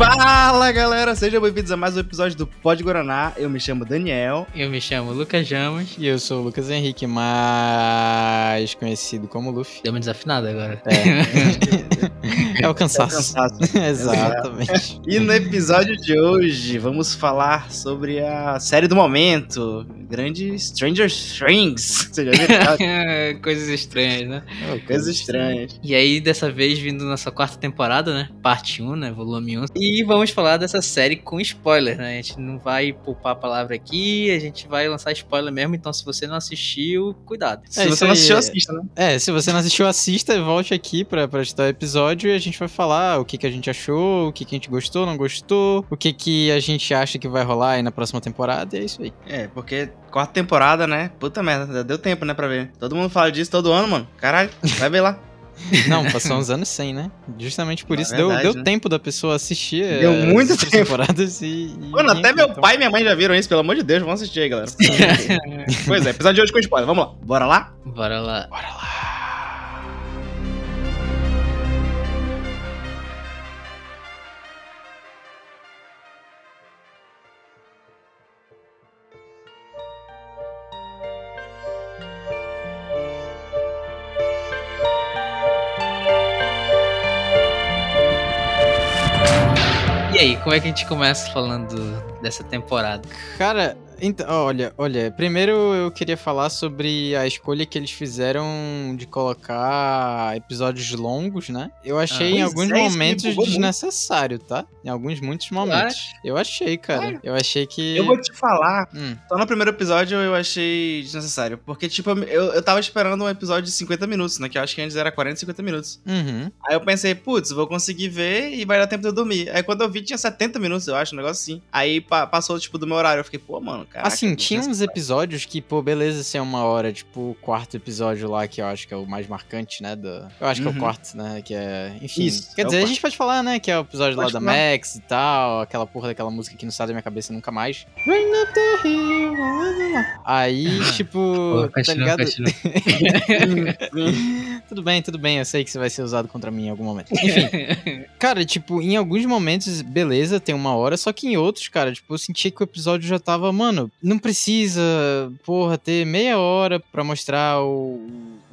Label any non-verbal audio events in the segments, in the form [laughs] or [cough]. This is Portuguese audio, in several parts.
Bye. Fala galera, sejam bem-vindos a mais um episódio do Pod Guaraná. Eu me chamo Daniel. Eu me chamo Lucas Jamos. E eu sou o Lucas Henrique, mais conhecido como Luffy. Deu uma desafinada agora. É, [laughs] é o cansaço. É o cansaço. Exatamente. E no episódio de hoje vamos falar sobre a série do momento, grande Stranger Things. Você já viu? [laughs] Coisas estranhas, né? Coisas estranhas. E aí, dessa vez, vindo nossa quarta temporada, né? Parte 1, né? Volume 1. E vamos falar dessa série com spoiler, né? A gente não vai poupar a palavra aqui, a gente vai lançar spoiler mesmo. Então, se você não assistiu, cuidado. Se É, você isso não assistiu, é- assista, né? É, se você não assistiu, assista, volte aqui pra, pra editar o episódio e a gente vai falar o que, que a gente achou, o que, que a gente gostou, não gostou, o que, que a gente acha que vai rolar aí na próxima temporada, e é isso aí. É, porque quarta temporada, né? Puta merda, já deu tempo, né, pra ver. Todo mundo fala disso todo ano, mano. Caralho, vai ver lá. [laughs] Não, passou uns anos sem, né? Justamente por É isso deu, verdade, deu né? tempo da pessoa assistir Deu eh, muito as outras tempo. temporadas e... e Mano, até meu então. pai e minha mãe já viram isso, pelo amor de Deus, vamos assistir aí, galera. [laughs] pois é, episódio de hoje com spoiler, vamos lá. Bora lá? Bora lá. Bora lá. Como é que a gente começa falando dessa temporada? Cara, então, olha, olha, primeiro eu queria falar sobre a escolha que eles fizeram de colocar episódios longos, né? Eu achei Ah, em alguns é, momentos empolgou muito. desnecessário, tá? Em alguns, muitos momentos. Eu achei, cara. Claro. Eu achei que. Eu vou te falar, Hum, só no primeiro episódio eu achei desnecessário. Porque, tipo, eu, eu tava esperando um episódio de 50 minutos, né? Que eu acho que antes era 40, 50 minutos. uhum. Aí eu pensei, putz, vou conseguir ver e vai dar tempo de eu dormir. Aí quando eu vi, tinha 70 minutos, eu acho, um negócio assim. Aí pa- passou, tipo, do meu horário. Eu fiquei, pô, mano, cara. assim, tinha uns episódios que, pô, beleza, ser uma hora, tipo, o quarto episódio lá, que eu acho que é o mais marcante, né? Do... Eu acho que é Uhum. o quarto, né? Que é. Enfim. Isso, quer é dizer, a gente pode falar, né? Que é o episódio Pode lá da falar. Max e tal, aquela porra daquela música que não sai da minha cabeça nunca mais. Rain up the hill. Aí, [laughs] tipo, Pô, tá continua, ligado? continua. [laughs] tudo bem, tudo bem, eu sei que isso vai ser usado contra mim em algum momento. Enfim, [laughs] cara, tipo, em alguns momentos, beleza, tem uma hora, só que em outros, cara, tipo, eu senti que o episódio já tava, mano, não precisa, porra, ter meia hora pra mostrar o,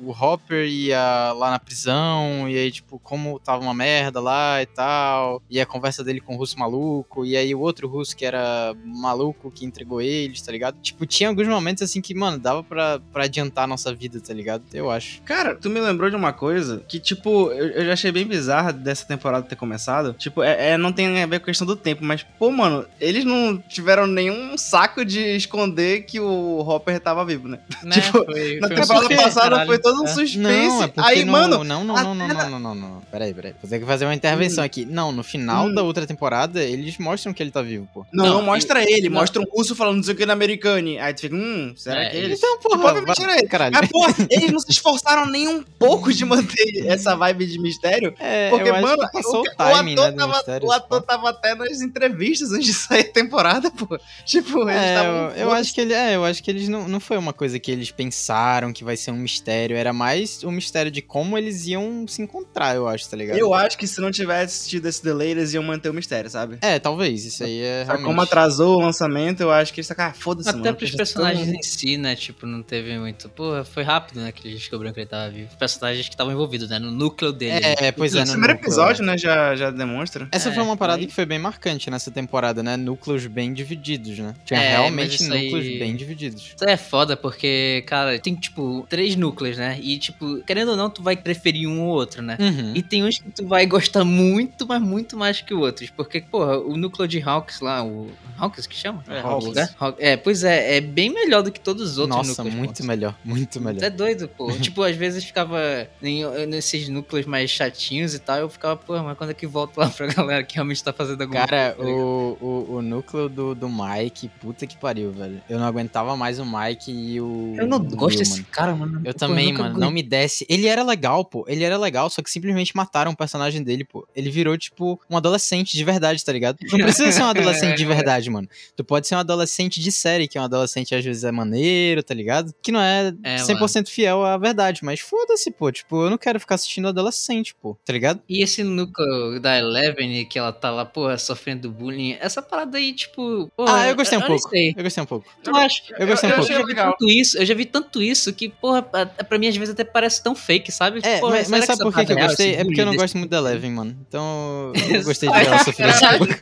o Hopper e a, lá na prisão, e aí, tipo, como tava uma merda lá e tal, e a conversa dele com o russo maluco, e aí o outro russo que era maluco que entregou eles, tá ligado? Tipo, tinha alguns momentos assim que, mano, dava pra, pra adiantar a nossa vida, tá ligado? Eu acho. Cara, tu me lembrou de uma coisa que, tipo, eu, eu já achei bem bizarra dessa temporada ter começado. Tipo, é, é- não tem a ver com a questão do tempo, mas, pô, mano, eles não tiveram nenhum saco de esconder que o Hopper tava vivo, né? Né? [laughs] Tipo, Foi- Na foi temporada passada caralho. foi todo um É. suspense. Não, é porque Aí, no, mano, não, não, não, não, não, não, não, não. Peraí, peraí. Vou ter que fazer uma intervenção aqui. Não, no final Hum. da outra temporada, eles mostram que ele tá vivo, pô. Não, não, mostra ele, não. mostra um russo falando não sei o que na Americane. Aí tu fica, hum, será É, que ele? Então, porra, Tipo, obviamente vai- era ele. caralho. Mas, pô, eles não se esforçaram nem um pouco de manter [laughs] essa vibe de mistério. É, Porque, eu acho mano, que passou o, o, timing, ator, né, tava, mistério. o ator tava até nas entrevistas antes de sair a temporada, pô. Tipo, eles É, estavam. eu, eu acho que ele, é, eu acho que eles não, não foi uma coisa que eles pensaram que vai ser um mistério, era mais um mistério de como eles iam se encontrar, eu acho, tá ligado? Eu acho que se não tivesse tido esse delay, eles iam manter o mistério, sabe? É, talvez, isso aí é realmente... como atrasou o lançamento, eu acho que eles ah, foda-se, Até mano. pros personagens em si, né? Tipo, não teve muito. Porra, foi rápido, né? Que eles descobriram que ele tava vivo. Os personagens que estavam envolvidos, né? No núcleo dele. É, pois é, No no primeiro núcleo, episódio, né, já, já demonstra. Essa É, foi uma parada aí- que foi bem marcante nessa temporada, né? Núcleos bem divididos, né? Tinha É, realmente núcleos aí- bem divididos. Isso é foda porque, cara, tem, tipo, três núcleos, né? E, tipo, querendo ou não, tu vai preferir um ou outro, né? Uhum. E tem uns que tu vai gostar muito, mas muito mais que outros. Porque, porra, o núcleo de Hawks lá, o. Hawks que chama? É, O Hawks. Haw- É, pois é, é bem melhor do que todos os outros Nossa, núcleos. muito pô. melhor, muito melhor. É doido, pô. [laughs] tipo, às vezes ficava em- nesses núcleos mais chatinhos e tal, eu ficava, pô, mas quando é que volta lá pra galera que realmente tá fazendo alguma Cara, coisa? tá ligado? o, o, o núcleo do, do Mike, puta que pariu, velho. Eu não aguentava mais o Mike e o. Eu não gosto desse cara, mano. Eu Pô, também, mano. gostei. Não me desce. Ele era legal, pô. Ele era legal, só que simplesmente mataram o personagem dele, pô. Ele virou, tipo, um adolescente de verdade, tá ligado? Não precisa ser um [laughs] adolescente de verdade, mano. Tu pode ser um adolescente de série, que é um adolescente às vezes é maneiro, tá ligado? Que não é, É, 100% fiel à verdade, mas foda-se, pô. Tipo, eu não quero ficar assistindo adolescente, pô. Tá ligado? E esse núcleo da Eleven, que ela tá lá, porra, sofrendo bullying, essa parada aí, tipo. porra, Ah, eu gostei um não pouco. sei. Eu gostei um pouco. Tu acha? Eu gostei um eu pouco. achei já vi legal. tanto isso, eu já vi tanto isso que, porra, pra, pra mim às vezes até parece tão fake, sabe? É, Porra, mas, mas sabe por que, que eu gostei? É porque eu não gosto muito da Eleven, mano. Então, eu [laughs] gostei de ver ela sofrer um pouco.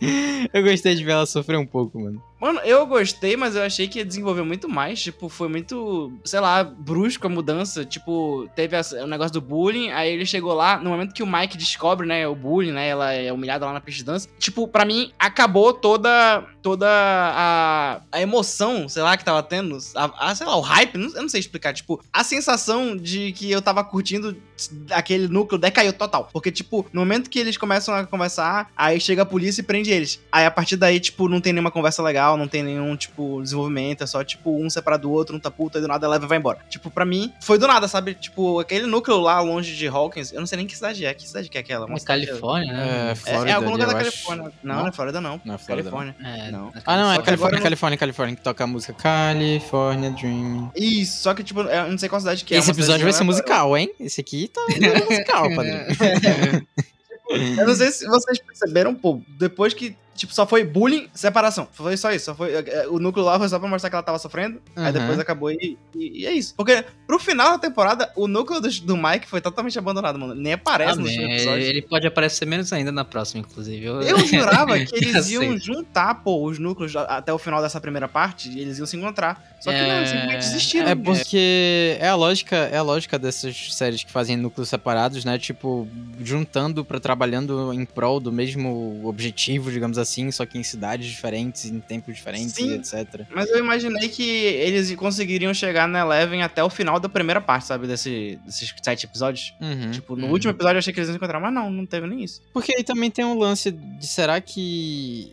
[laughs] Eu gostei de ver ela sofrer um pouco, mano. Mano, eu gostei, mas eu achei que ia desenvolver muito mais. Tipo, foi muito, sei lá, brusco a mudança. Tipo, teve o negócio do bullying, aí ele chegou lá, no momento que o Mike descobre, né, o bullying, né, ela é humilhada lá na pista de dança. Tipo, pra mim, acabou toda, toda a, a emoção, sei lá, que tava tendo. A, a, sei lá, o hype, não- eu não sei explicar. Tipo, a sensação de que eu tava curtindo aquele núcleo decaiu total. Porque, tipo, no momento que eles começam a conversar, aí chega a polícia e prende eles. Aí, a partir daí, tipo, não tem nenhuma conversa legal, não tem nenhum, tipo, desenvolvimento, é só, tipo, um separado do outro, um tá puto, aí do nada leva e vai embora. Tipo, pra mim, foi do nada, sabe? Tipo, aquele núcleo lá longe de Hawkins, eu não sei nem que cidade é, que cidade que é aquela? Uma É Califórnia, né? É, É, Flórida. é algum lugar da eu acho. Califórnia. Não, Não? não é Flórida, não. Não é Flórida, não. Califórnia. É, Não. na Ah, não, é Califórnia, Califórnia, Califórnia, que toca a música California Dream. Isso, só que, tipo, eu não sei qual cidade que é. Esse episódio vai ser é- musical, hein? Esse aqui tá musical, [laughs] padrinho. [laughs] Eu não sei se vocês perceberam, pô, depois que, tipo, só foi bullying, separação. Foi só isso. Só foi, é, o núcleo lá foi só pra mostrar que ela tava sofrendo. Aí Uhum. depois acabou e, e- e é isso. Porque pro final da temporada, o núcleo do, do Mike foi totalmente abandonado, mano. Nem aparece Ah, nos man, episódios. ele pode aparecer menos ainda na próxima, inclusive. Eu, Eu jurava [laughs] que eles iam juntar, pô, os núcleos até o final dessa primeira parte e eles iam se encontrar. Só que não, É, eles simplesmente desistiram. É porque é a lógica, é a lógica dessas séries que fazem núcleos separados, né? Tipo, juntando pra trabalhando em prol do mesmo objetivo, digamos assim, só que em cidades diferentes, em tempos diferentes, Sim. e etc. Mas eu imaginei que eles conseguiriam chegar na Eleven até o final da primeira parte, sabe? Desse, desses sete episódios. Uhum. Tipo, no Uhum. último episódio eu achei que eles iam encontrar, mas não, não teve nem isso. Porque aí também tem um lance de será que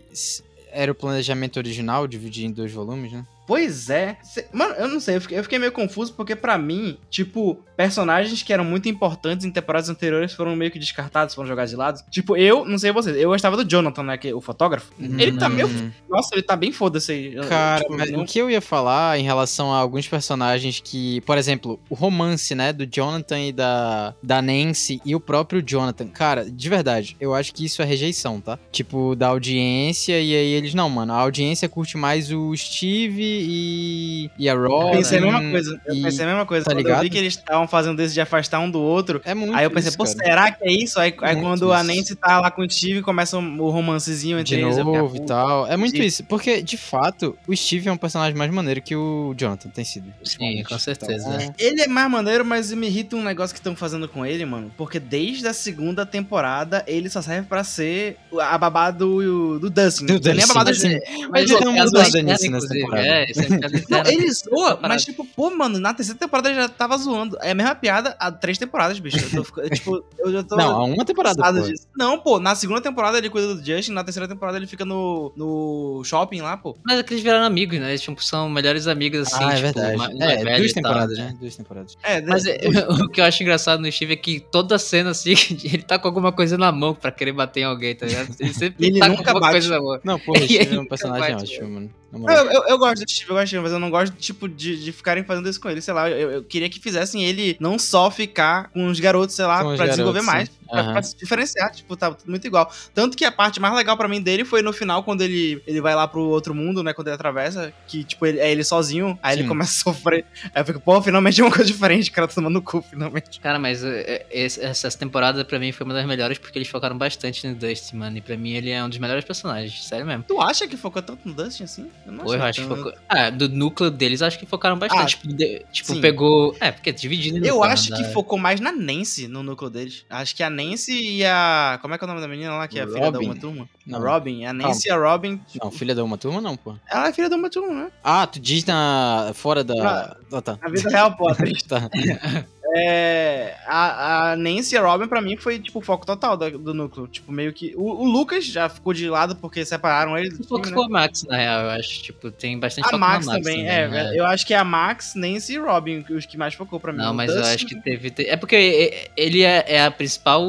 era o planejamento original dividir em dois volumes, né? Pois é. Mano, eu não sei, eu fiquei, eu fiquei meio confuso porque pra mim, tipo, personagens que eram muito importantes em temporadas anteriores foram meio que descartados, foram jogados de lado. Tipo, eu, não sei vocês, eu gostava do Jonathan, né, que é o fotógrafo. Ele tá meio, Hum. nossa, ele tá bem foda-se aí. Eu- Cara, tipo, mas não- o que eu ia falar em relação a alguns personagens que, por exemplo, o romance, né, do Jonathan e da, da Nancy e o próprio Jonathan, cara, de verdade, eu acho que isso é rejeição, tá? Tipo, da audiência, e aí eles, não, mano, a audiência curte mais o Steve e, e a Eu Robin. pensei a mesma coisa. Eu e- pensei a mesma coisa. tá Quando eu ligado? vi que eles estavam fazendo desse de afastar um do outro. É muito Aí eu pensei, isso, pô, cara. será que é isso? Aí, aí quando a isso. Nancy tá lá com o Steve, começa o romancezinho entre de eles. novo e "Pô, tal. É muito Steve." isso. Porque, de fato, o Steve é um personagem mais maneiro que o Jonathan tem sido. Sim, com certeza. Então, Ele é mais maneiro, mas me irrita um negócio que estão fazendo com ele, mano. Porque desde a segunda temporada, ele só serve pra ser a babá do, do Dustin. Do é nem a Dustin, babá do sim. Mas ele deu uma é mudada nisso nessa inclusive, temporada. É, é interna. ele [laughs] zoa, mas tipo, pô, mano, na terceira temporada ele já tava zoando. É a mesma piada há três temporadas, bicho. Eu tô, [laughs] tipo, eu já tô. Não, há uma temporada, pô. Não, pô, na segunda temporada ele cuida do Justin, na terceira temporada ele fica no, no shopping lá, pô. Mas é que eles viraram amigos, né? Eles tipo, são melhores amigos, assim. ah, é tipo, verdade. ma- mais É, duas tal, temporadas, né? Duas temporadas. É, Mas é, [laughs] o que eu acho engraçado no Steve é que toda cena, assim, [laughs] ele tá com alguma coisa na mão pra querer bater em alguém, tá ligado? Ele sempre Ele tá nunca com alguma bate. coisa na mão. Não, porra, o Steve é um personagem bate, ótimo, mano. Eu, eu, eu gosto do Steve, eu gosto mas eu não gosto, tipo, de, de ficarem fazendo isso com ele, sei lá. Eu, eu queria que fizessem ele não só ficar com os garotos, sei lá, Com pra desenvolver garotos, mais. Pra, Aham. pra se diferenciar, tipo, tá tudo muito igual. Tanto que a parte mais legal pra mim dele foi no final, quando ele, ele vai lá pro outro mundo, né? Quando ele atravessa, que, tipo, ele, é ele sozinho, aí ele Sim. começa a sofrer. Aí eu fico, pô, finalmente é uma coisa diferente, o cara tá tomando cu, finalmente. Cara, mas é, é, essas temporadas pra mim foi uma das melhores porque eles focaram bastante no Dusty, mano. E pra mim ele é um dos melhores personagens, sério mesmo. Tu acha que focou tanto no Dustin assim? Eu não Pô, eu acho que tanto. focou. Ah, do núcleo deles, acho que focaram bastante. Ah, tipo, tipo, pegou. É, porque dividido. no Eu acho que da- focou mais na Nancy no núcleo deles. Acho que a Nancy e a. Como é que é o nome da menina lá, que é a filha da. Uma Turma? Não. A Robin. A Nancy e a Robin. Não, filha da uma turma não, pô. Ela é filha da Uma Turma, né? Ah, tu diz na... fora da... Ah, tá. Na vida real, pô, [laughs] atriz. Tá. [laughs] é, a, a Nancy e a Robin, pra mim, foi, tipo, o foco total do, do núcleo. Tipo, meio que. O, o Lucas já ficou de lado porque separaram eles. Um pouco né? ficou a Max, na real, eu acho. Tipo, tem bastante A foco Max, na Max também, também, é, né? Eu acho que é a Max, Nancy e Robin os que mais focou pra mim. Não, O mas eu Dustin- acho que teve. te- É porque ele é, é a principal.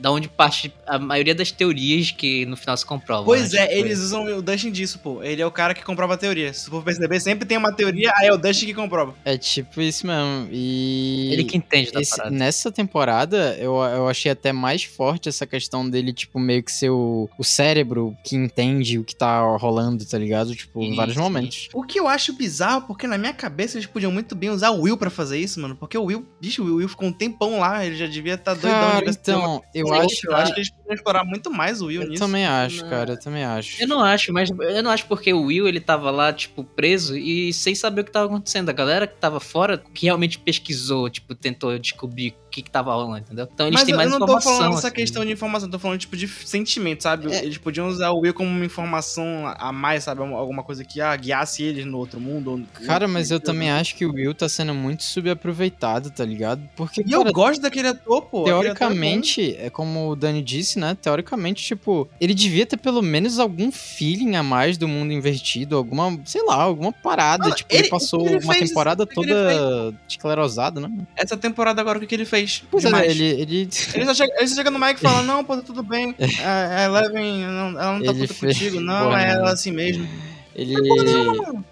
Da onde parte a maioria das teorias que no final se comprovam. Pois né? é, Tipo, eles usam o Dustin disso, pô. Ele é o cara que comprova a teoria. Se tu for perceber, sempre tem uma teoria, aí é o Dustin que comprova. É tipo isso mesmo. E. Ele que entende da Esse- parada. nessa temporada, eu, eu achei até mais forte essa questão dele, tipo, meio que ser o, o cérebro que entende o que tá rolando, tá ligado? Tipo, em vários Isso, momentos. O que eu acho bizarro, porque na minha cabeça eles podiam muito bem usar o Will pra fazer isso, mano. Porque o Will, bicho, o Will ficou um tempão lá, ele já devia estar tá doidão. Cara, então, eu Sim, acho. Eu acho que eles podiam explorar muito mais o Will Eu nisso. também acho, Não. cara, eu também acho. Eu não acho, mas eu não acho porque o Will, ele tava lá, tipo, preso e sem saber o que tava acontecendo. A galera que tava fora, que realmente pesquisou, tipo, tentou descobrir que que tava rolando, entendeu? Então eles Mas têm eu, mais eu não tô informação. falando dessa assim. questão de informação, tô falando tipo de sentimento, sabe? É. Eles podiam usar o Will como uma informação a mais, sabe? Alguma coisa que ah, guiasse eles no outro mundo. ou- Cara, mas eu ou- também acho que o Will tá sendo muito subaproveitado, tá ligado? Porque, E eu cara, gosto daquele ator, pô. aquele ator é. Teoricamente, é como o Dani disse, né? Teoricamente, tipo, ele devia ter pelo menos algum feeling a mais do mundo invertido, alguma, sei lá, alguma parada. Mano, tipo, ele, ele- passou ele uma temporada toda esclerosada, né? Essa temporada agora, o que, que ele fez? Pois é, Demais. ele. ele... [laughs] Ele só, chega, ele só chega no Mike e fala, não, pô, tá tudo bem. [laughs] A, Eleven, não- ela não tá puta fez- contigo. Não, é ela assim mesmo. Ele,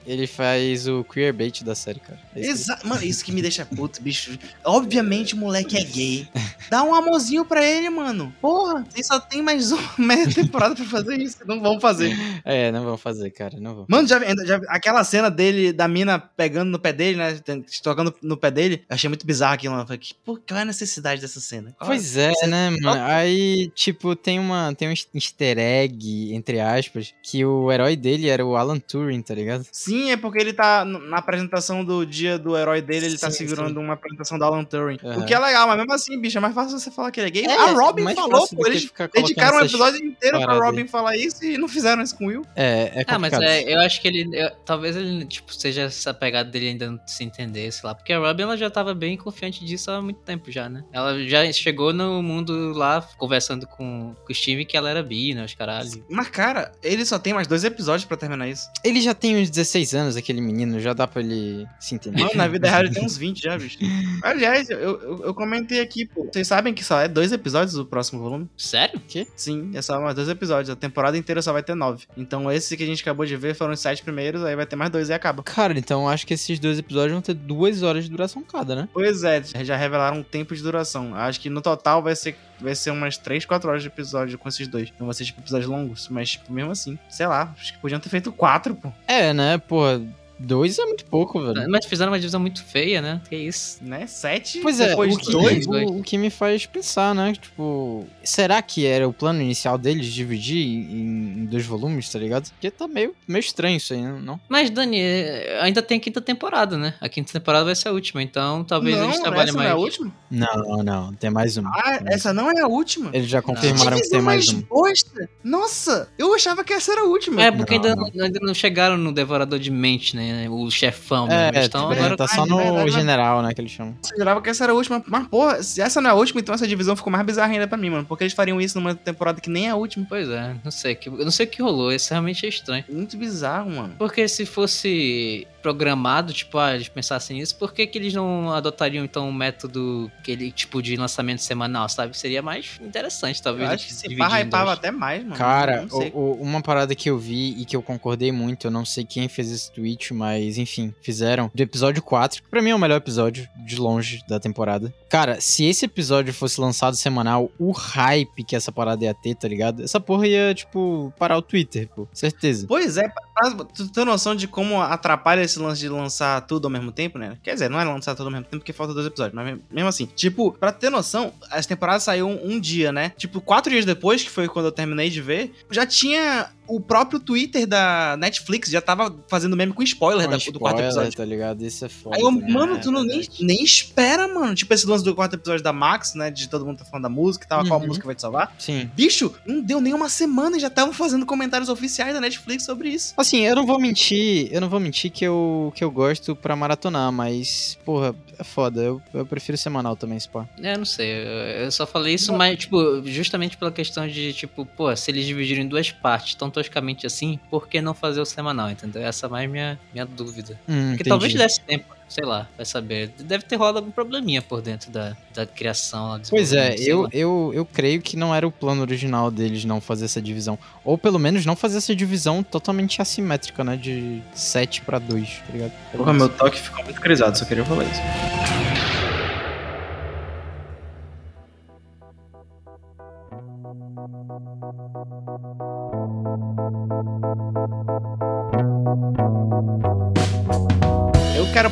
ele faz o queerbait da série, cara. É isso Exa Mano, isso que me deixa puto, bicho. Obviamente o moleque é gay. [laughs] Dá um amorzinho pra ele, mano. Porra, vocês só tem mais [laughs] uma meia temporada pra fazer isso. Não vão fazer. que- É, não vão fazer, cara, não vão. Mano, já, já- aquela cena dele, da mina pegando no pé dele, né? Tocando no pé dele. Eu achei muito bizarro aquilo. Eu falei, que- pô, qual é a necessidade dessa cena? Qual- Pois é, Você- né, mano? Aí, tipo, tem uma tem um easter egg, entre aspas, que o herói dele era o Alan Turing, tá ligado? Sim, é porque ele tá na apresentação do dia do herói dele, ele tá Sim, segurando uma apresentação da Alan Turing. Aham. O que é legal, mas mesmo assim, bicho, é mais fácil você falar que ele é gay. É, a Robin mais falou, fácil do pô, eles dedicaram um episódio inteiro pra. Robin falar isso e não fizeram isso com o Will. É, é Ah, mas complicado. é, eu acho que ele. eu- talvez ele, tipo, seja essa pegada dele ainda não se entender, sei lá. Porque a Robin ela já tava bem confiante disso há muito tempo já, né? Ela já chegou no mundo lá conversando com, com o Steve que ela era bi, né? Os caralho. Mas, cara, ele só tem mais dois episódios pra terminar isso. Ele já tem uns 16 anos, aquele menino, já dá pra ele se entender. Mano, na vida real ele tem uns 20 já, bicho. [laughs] Aliás, eu, eu, eu comentei aqui, pô. Vocês sabem que só é dois episódios do próximo volume? Sério? Sim, é só mais dois episódios. A temporada inteira só vai ter nove. Então esse que a gente acabou de ver foram os sete primeiros, aí vai ter mais dois e acaba. Cara, então acho que esses dois episódios vão ter duas horas de duração cada, né? Pois é, já revelaram um tempo de duração. Acho que no total vai ser, vai ser umas 3, 4 horas de episódio com esses dois. Não vai ser tipo episódios longos, mas tipo, mesmo assim, sei lá, acho que podiam ter feito quatro, pô. É, né? Porra, dois é muito pouco, velho. Mas fizeram uma divisão muito feia, né? Que isso. Né? Sete Pois é, o que, dois. o, o que me faz pensar, né? Tipo, será que era o plano inicial deles dividir em, em dois volumes, tá ligado? Porque tá meio, meio estranho isso aí, né? não? Mas, Dani, é, ainda tem a quinta temporada, né? A quinta temporada vai ser a última, então talvez não, eles trabalhem essa mais. não é a última? Não, não, tem mais uma. Ah, essa não é a última? Eles já confirmaram que tem mais mais uma. bosta. Nossa, eu achava que essa era a última. É, porque Não, ainda, ainda não chegaram no Devorador de Mente, né? O chefão É, mesmo. Estão é, agora. tá só no verdade, general, né, que eles chamam. Eu jurava que essa era a última. Mas, porra, se essa não é a última, então essa divisão ficou mais bizarra ainda pra mim, mano. Porque eles fariam isso numa temporada que nem é a última. Pois é, não sei. que- Eu não sei o que rolou. Isso realmente é estranho. Muito bizarro, mano. Porque se fosse programado, tipo, ah, eles pensassem nisso, por que, que eles não adotariam então um método, aquele tipo de lançamento semanal, sabe? Seria mais interessante, Eu talvez. acho que se hypava até mais, mano. Cara, o- o- uma parada que eu vi e que eu concordei muito, eu não sei quem fez esse tweet, mas enfim, fizeram, do episódio 4, que pra mim é o melhor episódio, de longe, da temporada. Cara, se esse episódio fosse lançado semanal, o hype que essa parada ia ter, tá ligado? Essa porra ia, tipo, parar o Twitter, pô, certeza. Pois é, pra, pra tu ter noção de como atrapalha esse lance de lançar tudo ao mesmo tempo, né? Quer dizer, não é lançar tudo ao mesmo tempo porque falta dois episódios, mas mesmo assim. Tipo, pra ter noção, as temporadas saíram um, um dia, né? Tipo, quatro dias depois, que foi quando eu terminei de ver, já tinha o próprio Twitter da Netflix já tava fazendo meme com spoiler, Com da- do quarto spoiler, episódio. tá ligado? Isso é foda. Aí eu, também. mano, É, tu não, nem, verdade. nem espera, mano. Tipo esse lance do quarto episódio da Max, né? De todo mundo tá falando da música e tal, qual Uhum. música vai te salvar. Sim. Bicho, não deu nem uma semana e já estavam fazendo comentários oficiais da Netflix sobre isso. Assim, eu não vou mentir, eu não vou mentir que eu, que eu gosto pra maratonar, mas, porra, é foda. Eu, eu prefiro semanal também, se pá. É, não sei. Eu eu só falei isso, mas, tipo, justamente pela questão de, tipo, pô, se eles dividirem em duas partes tão toscamente assim, por que não fazer o semanal, entendeu? Essa é mais minha, minha dúvida. Hum, Porque entendi. talvez desse tempo, sei lá, vai saber. Deve ter rolado algum probleminha por dentro da, da criação lá Pois é, eu, lá. eu, eu creio que não era o plano original deles não fazer essa divisão. Ou pelo menos não fazer essa divisão totalmente assimétrica, né? De 7 pra 2, tá ligado? Porra, meu toque ficou muito crisado, só queria falar isso.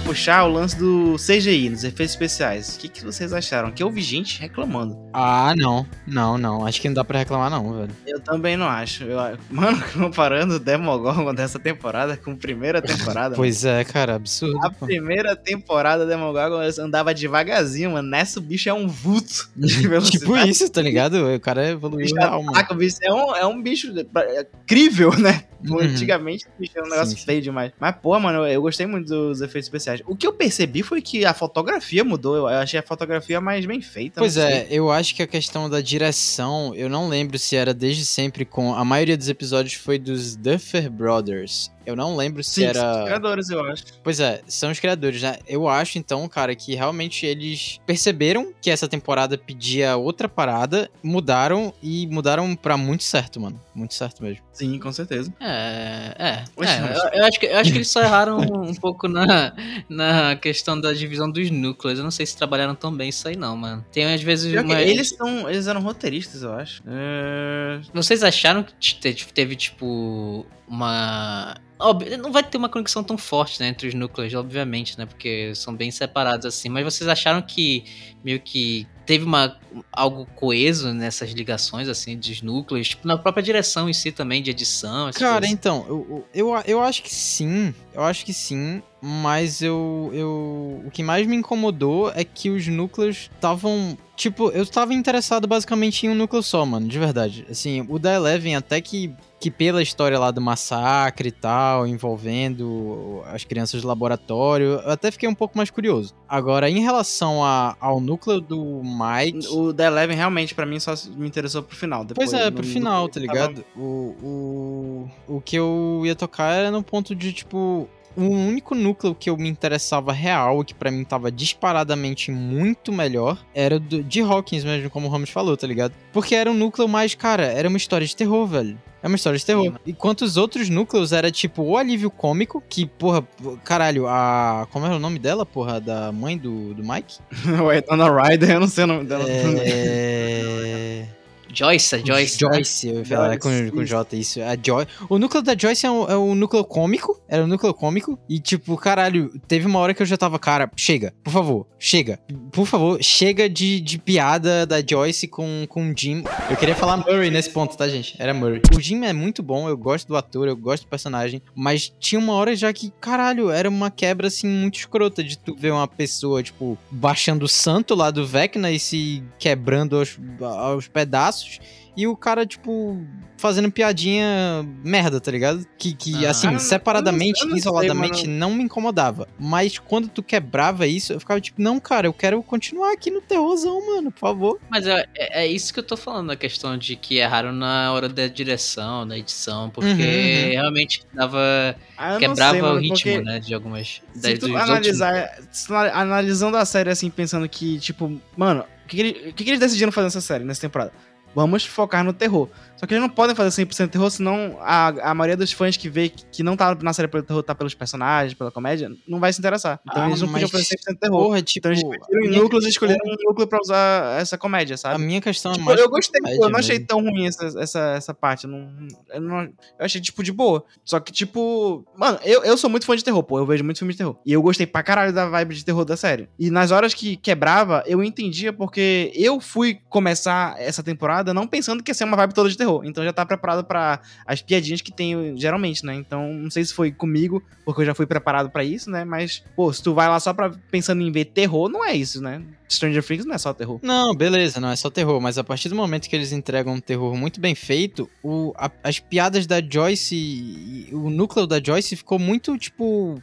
Puxar o lance do CGI, nos efeitos especiais. O que, que vocês acharam? Que eu vi gente reclamando. Ah, não. Não, não. Acho que não dá pra reclamar, não, velho. Eu também não acho. Eu- mano, [laughs] comparando o Demogorgon dessa temporada com a primeira temporada. [laughs] Pois é, cara, absurdo. A pô. primeira temporada do Demogorgon andava devagarzinho, mano. Nessa o bicho é um vulto. [laughs] de tipo velocidade. isso, tá ligado? O cara evoluiu real, mano. ataca, o bicho é um, é um bicho é, crível, né? Uhum. Antigamente o bicho era um negócio Sim, sim. feio demais. Mas, pô, mano, eu, eu gostei muito dos efeitos especiais. O que eu percebi foi que a fotografia mudou. Eu, achei a fotografia mais bem feita. Pois sei. é, eu acho que a questão da direção, eu não lembro se era desde sempre com. A maioria dos episódios foi dos Duffer Brothers. Eu não lembro se Sim, são os era. criadores, eu acho. Pois é, são os criadores, né? Eu acho, então, cara, que realmente eles perceberam que essa temporada pedia outra parada, mudaram e mudaram pra muito certo, mano. Muito certo mesmo. Sim, com certeza. É, é. Oxe, é, mas- eu, eu acho que, eu acho que eles só erraram um pouco na, na questão da divisão dos núcleos. Eu não sei se trabalharam tão bem isso aí, não, mano. Tem às vezes uma. eles, são, eles eram roteiristas, eu acho. É... Vocês acharam que te- teve, tipo, uma. Óbvio, não vai ter uma conexão tão forte, né, entre os núcleos, obviamente, né, porque são bem separados assim, mas vocês acharam que meio que teve uma algo coeso nessas ligações, assim, dos núcleos, tipo, na própria direção em si também, de edição, Cara, coisas? então, eu, eu- eu acho que sim. Eu acho que sim. Mas eu, eu. O que mais me incomodou é que os núcleos estavam. Tipo, eu tava interessado basicamente em um núcleo só, mano, de verdade. Assim, o da Eleven, até que, que pela história lá do massacre e tal, envolvendo as crianças do laboratório, eu até fiquei um pouco mais curioso. Agora, em relação a- ao núcleo do Mike. O The Eleven realmente, pra mim, só me interessou pro final. Depois, Pois é, pro final, tá tava- ligado? O, o, o que eu ia tocar era no ponto de, tipo, o único núcleo que eu me interessava real, que pra mim tava disparadamente muito melhor, era o do, de Hawkins mesmo, como o Ramos falou, tá ligado? Porque era um núcleo mais, cara, era uma história de terror, velho. É uma história de terror. Enquanto os outros núcleos era tipo o alívio cômico, que, porra, caralho, a. Como era o nome dela, porra? Da mãe do, do Mike? [laughs] Ué, Dona Ryder, eu não sei o nome dela. É. [laughs] Joyce, a Joyce. né? Joyce, eu ia falar Joyce, com, com. J, isso. A Joy... O núcleo da Joyce é o, é o núcleo cômico, era o núcleo cômico, e tipo, caralho, teve uma hora que eu já tava, cara, chega, por favor, chega, por favor, chega de, de piada da Joyce com, com o Jim. Eu queria falar Murray nesse ponto, tá, gente? Era Murray. O Jim é muito bom, eu gosto do ator, eu gosto do personagem, mas tinha uma hora já que, caralho, era uma quebra, assim, muito escrota de tu ver uma pessoa, tipo, baixando o santo lá do Vecna e se quebrando aos, aos pedaços, e o cara, tipo, fazendo piadinha merda, tá ligado? Que, que Ah, assim, eu separadamente, eu não sei, isoladamente, não me incomodava. Mas quando tu quebrava isso, eu ficava tipo, não, cara, eu quero continuar aqui no terrorzão, mano, por favor. Mas é, é é isso que eu tô falando, a questão de que erraram na hora da direção, da edição, porque Uhum, uhum. realmente dava, Ah, quebrava sei, mano, o ritmo, né, de algumas... Se das- tu analisar, se tu analisando a série assim, pensando que, tipo, mano, o que, que, ele- que, que eles decidiram fazer nessa série, nessa temporada? Vamos focar no terror. Só que eles não podem fazer 100% terror, senão a, a maioria dos fãs que vê que, que não tá na série pelo terror, tá pelos personagens, pela comédia, não vai se interessar. Então Ah, eles não podiam fazer 100% terror. Porra, tipo. Então eles a núcleos e escolheram um núcleo pra usar essa comédia, A sabe? minha questão é Tipo, mais. eu gostei, eu não achei mesmo. tão ruim essa, essa, essa parte. Eu, não, eu, não- eu achei, tipo, de boa. Só que, tipo. Mano, eu, eu sou muito fã de terror, pô. Eu vejo muito filme de terror. E eu gostei pra caralho da vibe de terror da série. E nas horas que quebrava, eu entendia porque eu fui começar essa temporada não pensando que ia ser uma vibe toda de terror. Então já tá preparado pra as piadinhas que tem geralmente, né? Então não sei se foi comigo, porque eu já fui preparado pra isso, né? Mas, pô, se tu vai lá só pra, pensando em ver terror, não é isso, né? Stranger Things não é só terror. Não, beleza, não é só terror, mas a partir do momento que eles entregam um terror muito bem feito, o, a- as piadas da Joyce, e- o núcleo da Joyce ficou muito, tipo,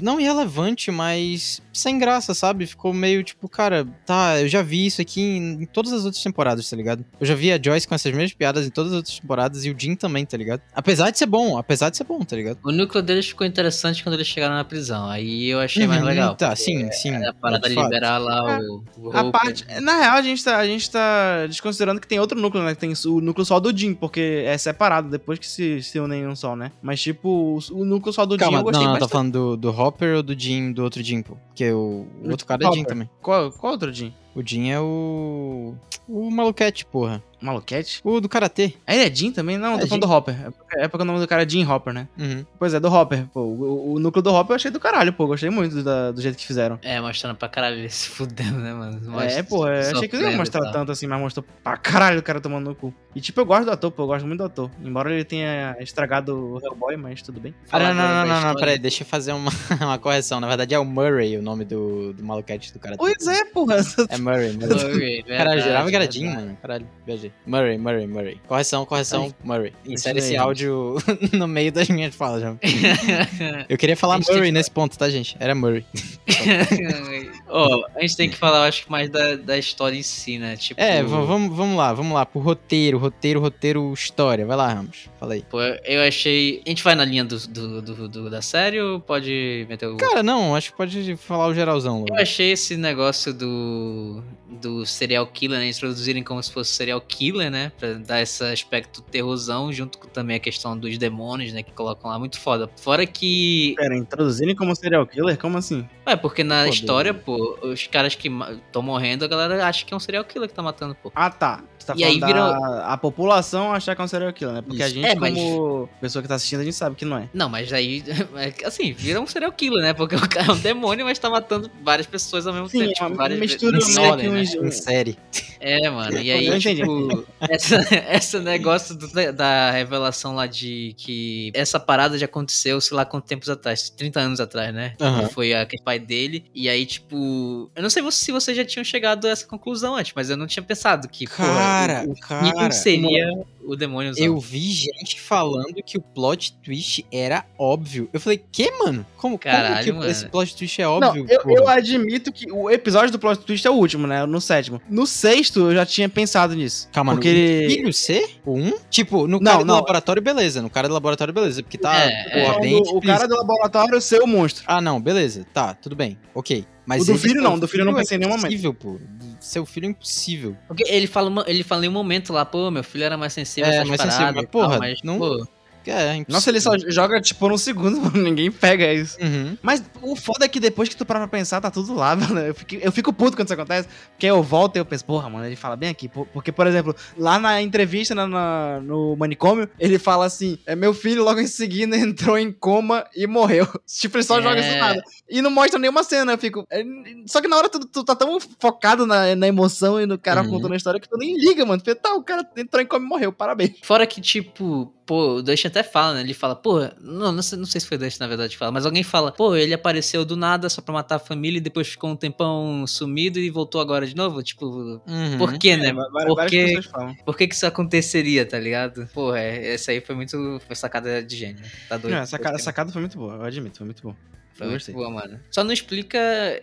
não irrelevante, mas sem graça, sabe? Ficou meio tipo, cara, tá, eu já vi isso aqui em, em todas as outras temporadas, tá ligado? Eu já vi a Joyce com essas mesmas piadas em todas as outras temporadas e o Jim também, tá ligado? Apesar de ser bom, apesar de ser bom, tá ligado? O núcleo deles ficou interessante quando eles chegaram na prisão. Aí eu achei mais Uhum, legal. Tá, sim, sim. A parada de liberar lá o, A parte. Na real, a gente, tá, a gente tá desconsiderando que tem outro núcleo, né? Que tem o núcleo só do Jim, porque é separado depois que se, se unem em um só, né? Mas, tipo, o, núcleo só do Jim Calma, eu gostei não, não, bastante. falando do, do Hopper ou do Jim, do outro Jim, pô? Porque o, o outro cara é Jim Hopper. também. Qual, qual outro Jim? O Jim é o. O maluquete, porra. Maluquete? O do Karatê. Ah, ele é Jim também? Não, É tô falando do Hopper. É porque, é porque o nome do cara é Jim Hopper, né? Uhum. Pois é, do Hopper. Pô, o, o núcleo do Hopper eu achei do caralho, pô. Gostei muito da- do jeito que fizeram. É, mostrando pra caralho ele se fudendo, né, mano? Mostra- é, pô, eu achei que não ia mostrar tanto assim, mas mostrou pra caralho o cara tomando no cu. E tipo, eu gosto do ator, pô, eu gosto muito do ator. Embora ele tenha estragado o Hellboy, mas tudo bem. Ah, Fala não, não, não, não, peraí, deixa eu fazer uma, [laughs] uma correção. Na verdade é o Murray o nome do, do maluquete do Karatê. Pois é, porra. É Murray, Murray. Murray, Caralho, verdade, gerava que era Jim, mano. Caralho, viajei. Murray, Murray, Murray. Correção, correção, Murray. Insere esse aí, áudio [laughs] no meio das minhas falas, já. [laughs] Eu queria falar Murray que- nesse ponto, tá, gente? Era Murray. [laughs] Ó, a gente tem que falar, eu acho que mais da, da história em si, né? Tipo, É, vamos, vamos lá, vamos lá. Pro roteiro, roteiro, roteiro, história. Vai lá, Ramos. Fala aí. Pô, eu achei. A gente vai na linha do, do, do- do- da série ou pode meter o. Cara, não, acho que pode falar o geralzão logo. Eu achei esse negócio do, do serial killer, né? Introduzirem como se fosse serial killer, né? Pra dar esse aspecto terrorzão, junto com também a questão dos demônios, né? Que colocam lá muito foda. Fora que. Pera, introduzirem como serial killer? Como assim? É, porque na Pô, história, pô, os caras que estão morrendo, a galera acha que é um serial killer que tá matando, pô. Ah, tá. Você tá E aí da a população achar que é um serial killer, né? Porque a Isso. gente, É, mas- como pessoa que tá assistindo, a gente sabe que não é. Não, mas aí, [laughs] é, assim, vira um serial killer, né? Porque o cara é um demônio, mas tá matando várias pessoas ao mesmo Sim, tempo. é Tipo, várias mistura Ordem, que né? Em série. É, mano. E aí, tipo, essa, [laughs] essa negócio do- da revelação lá de que essa parada já aconteceu, sei lá quantos tempos atrás, 30 anos atrás, né? Que Foi a que pai dele. E aí, tipo, eu não sei se vocês já tinham chegado a essa conclusão antes, mas eu não tinha pensado que, Cara, porra, o, o cara. Seria o demônio Eu vi gente falando que o plot twist era óbvio. Eu falei, que, mano? Como, como Caralho, que mano. esse plot twist é Não, óbvio? eu, porra? eu admito que o episódio do plot twist é o último, né? No sétimo. No sexto, eu já tinha pensado nisso. Calma, porque no filho C? O 1? Tipo, no Não, cara do não. laboratório, beleza. No cara do laboratório, beleza. Porque tá É, bem do- o cara do laboratório ser o monstro. Ah, não, beleza. Tá, tudo bem. Ok. Mas O do filho não, do filho eu não é pensei em nenhum momento. impossível, pô. Seu filho é impossível. Porque ele fala, ele fala em um momento lá, pô, meu filho era mais sensível É, mais sensível, paradas. mas, e tal, porra, mas, não- pô, É, impossível. Nossa, ele só joga, tipo, num segundo, [laughs] mano. Ninguém pega isso. Uhum. Mas o foda é que depois que tu para pra pensar, tá tudo lá, [laughs] mano. Eu fico, eu fico puto quando isso acontece. Porque eu volto e eu penso, porra, mano, ele fala bem aqui. Por- Porque, por exemplo, lá na entrevista na- na- no manicômio, ele fala assim: é meu filho logo em seguida [laughs] entrou em coma e morreu. Tipo, ele só É. joga isso nada. E não mostra nenhuma cena. Eu fico. é, Só que na hora tu, tu tá tão focado na, na emoção e no cara Uhum. contando a história que tu nem liga, mano. Tu pensa, tá, o cara entrou em coma e morreu, parabéns. Fora que, tipo, pô, Dustin até fala, né? Ele fala, pô, não, não sei, não sei se foi Dustin, na verdade, que fala, mas alguém fala, pô, ele apareceu do nada só pra matar a família e depois ficou um tempão sumido e voltou agora de novo. Tipo, Uhum. por quê, né? É, várias, Por que, por que que isso aconteceria, tá ligado? Pô, é, essa aí foi muito. Foi sacada de gênio. Tá doido. Não, sacada, a Gostei sacada foi muito boa, eu admito, foi muito boa. Foi muito boa, mano. Só não explica,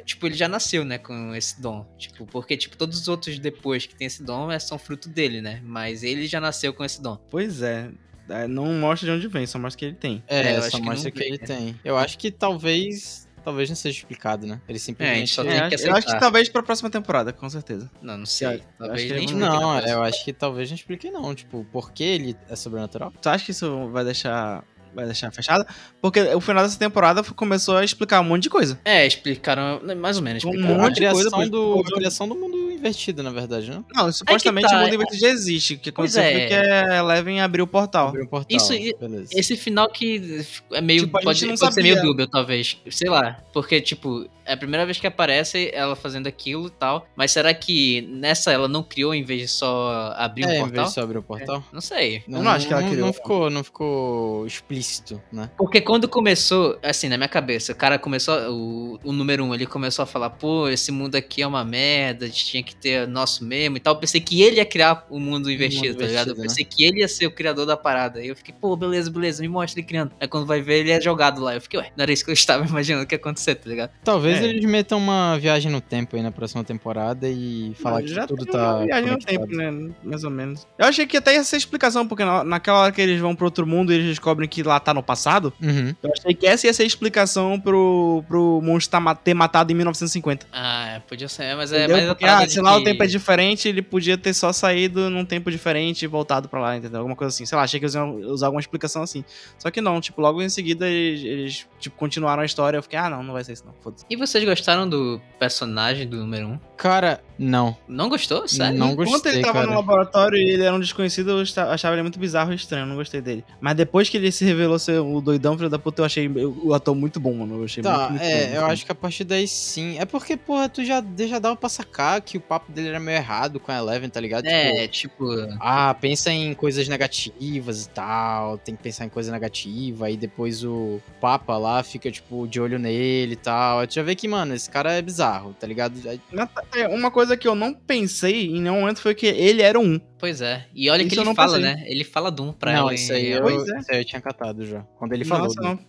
tipo, ele já nasceu, né, com esse dom. Tipo, porque, tipo, todos os outros depois que tem esse dom é, são fruto dele, né? Mas ele já nasceu com esse dom. Pois é. É, Não mostra de onde vem, só mostra que ele tem. É, É, só que mostra que, vem, ele né? tem. Eu acho que talvez. Talvez não seja explicado, né? Ele simplesmente. só É, tem que acho- eu acho que talvez pra próxima temporada, com certeza. Não, não Eu sei. acho Talvez que nem explique Não, depois. eu acho que talvez não explique, não. Tipo, por que ele é sobrenatural? Tu acha que isso vai deixar, vai deixar fechado? Porque o final dessa temporada começou a explicar um monte de coisa. É, explicaram, mais ou menos. Um Explicaram. monte de a, coisa, do, a criação do mundo invertido, na verdade, né? Não, supostamente tá, o mundo é- invertido já existe. O que Pois aconteceu é. foi que a Eleven abriu o portal. Abriu um portal. Isso e- Beleza. Esse final que é meio. Tipo, pode não pode ser meio dúbio, talvez. Sei lá. Porque, tipo, É a primeira vez que aparece ela fazendo aquilo e tal. Mas será que nessa ela não criou em vez de só abrir um é, em portal? vez de só abrir o portal? Não sei. Eu não acho que ela criou. Não ficou, não ficou explícito, né? Porque quando começou, assim, na minha cabeça, o cara começou, o, o número um, ele começou a falar, pô, esse mundo aqui é uma merda, a gente tinha que ter nosso mesmo e tal. Eu pensei que ele ia criar o mundo invertido, tá ligado? Eu né? pensei que ele ia ser o criador da parada. E eu fiquei, pô, beleza, beleza, me mostra ele criando. Aí quando vai ver, ele é jogado lá. Eu fiquei, ué, não era isso que eu estava [laughs] imaginando que ia acontecer, tá ligado? Talvez É. eles metam uma viagem no tempo aí na próxima temporada e falar que tudo tá. viagem no tempo, né? Mais ou menos. Eu achei que até ia ser explicação, porque na- naquela hora que eles vão pro outro mundo e eles descobrem que lá tá no passado, Uhum. eu achei que essa ia ser a explicação pro, pro monstro tá ter matado em 1950. Ah, é, podia ser, mas é mais Porque, ah, se lá o tempo é diferente, ele podia ter só saído num tempo diferente e voltado pra lá, entendeu? Alguma coisa assim. Sei lá, achei que eles iam usar alguma explicação assim. Só que não, tipo, logo em seguida eles, eles, tipo, continuaram a história. Eu fiquei, ah, não, não vai ser isso não, foda-se. E vocês gostaram do personagem do número um? Cara, não. Não gostou? Sério? Não Enquanto gostei, ele tava cara. no laboratório e ele era um desconhecido, eu achava ele muito bizarro e estranho, eu não gostei dele. Mas depois que ele se revelou ser o doidão, filho da puta, eu achei o ator muito bom, mano. Eu achei Tá, muito, muito é, bom. eu acho que a partir daí sim. É porque, porra, tu já, já dava pra sacar que o papo dele era meio errado com a Eleven, tá ligado? Tipo, É, tipo, ah, pensa em coisas negativas e tal, tem que pensar em coisa negativa, aí depois o Papa lá fica, tipo, de olho nele e tal. Tu já vê que, mano, esse cara é bizarro, tá ligado? Na- é, Uma coisa que eu não pensei em nenhum momento foi que ele era um. pois é. E olha Isso que ele fala, pensei. né? Ele fala Doom pra não, ela. isso aí, eu, Pois é. isso aí eu tinha catado já, quando ele falou. Nossa, não,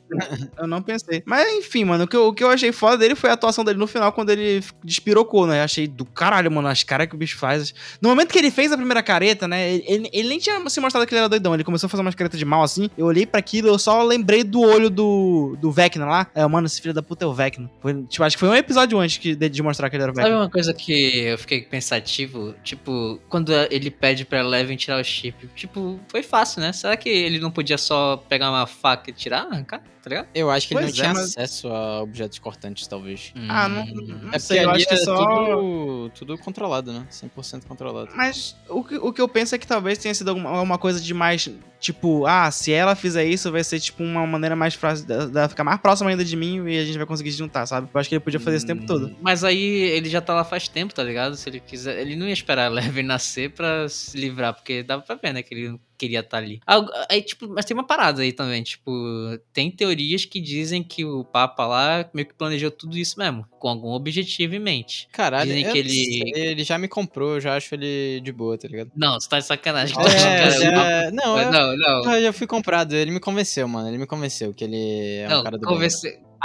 eu não pensei. Mas enfim, mano, o que, eu, o que eu achei foda dele foi a atuação dele no final, quando ele despirocou, né? Eu achei do caralho, mano, as caras que o bicho faz. No momento que ele fez a primeira careta, né? Ele, ele- ele nem tinha se mostrado que ele era doidão. Ele começou a fazer umas caretas de mal assim. Eu olhei pra aquilo, eu só lembrei do olho do, do Vecna lá. É, mano, esse filho da puta é o Vecna. Foi, tipo, acho que foi um episódio antes que, de, de mostrar que ele era o Sabe Vecna. uma coisa que eu fiquei pensativo? Tipo, quando ele pede pra Eleven tirar o chip, tipo, foi fácil, né? Será que ele não podia só pegar uma faca e tirar, arrancar? Tá ligado? Eu acho que ele Pois não é, tinha mas- acesso a objetos cortantes, talvez. Ah, não, Hum. não É porque sei, eu ali acho que é só... tudo, tudo controlado, né? 100% controlado. Mas o que, o que eu penso é que talvez tenha sido alguma, alguma coisa de mais. Tipo, ah, se ela fizer isso, vai ser tipo uma maneira mais fácil dela ficar mais próxima ainda de mim e a gente vai conseguir se juntar, sabe? Eu acho que ele podia fazer o tempo todo. Hum, Mas aí ele já tá lá faz tempo, tá ligado? Se ele quiser. Ele não ia esperar a Eleven nascer pra se livrar, porque dava pra ver, né? Que ele queria estar ali. Algo- Aí, tipo, mas tem uma parada aí também, tipo, tem teorias que dizem que o Papa lá meio que planejou tudo isso mesmo, com algum objetivo em mente. Caralho, Dizem que ele- ele já me comprou, eu já acho ele de boa, tá ligado? Não, você tá de sacanagem. É, Cara, já- não, eu, não, não. eu já fui comprado, ele me convenceu, mano, ele me convenceu que ele é um Não, cara do bem.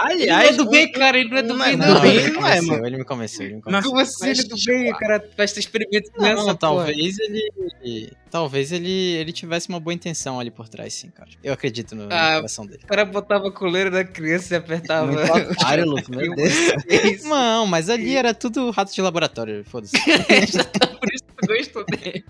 Ele Aliás, não é do bem, cara, ele não é do não bem, do não. Não, bem, ele me não é, convenceu, mano. ele me convenceu, ele me Mas- convenceu. Como assim ele é do bem, cara? Faz ter experimento Não, nessa, porra. talvez ele. Talvez ele, ele tivesse uma boa intenção ali por trás, sim, cara. Eu acredito no, Ah, na coração dele. O cara botava a coleira da criança e apertava. Muito otário, meu [laughs] Deus. Não, mas ali era tudo rato de laboratório, foda-se. [laughs] Por isso eu gosto [laughs] dele.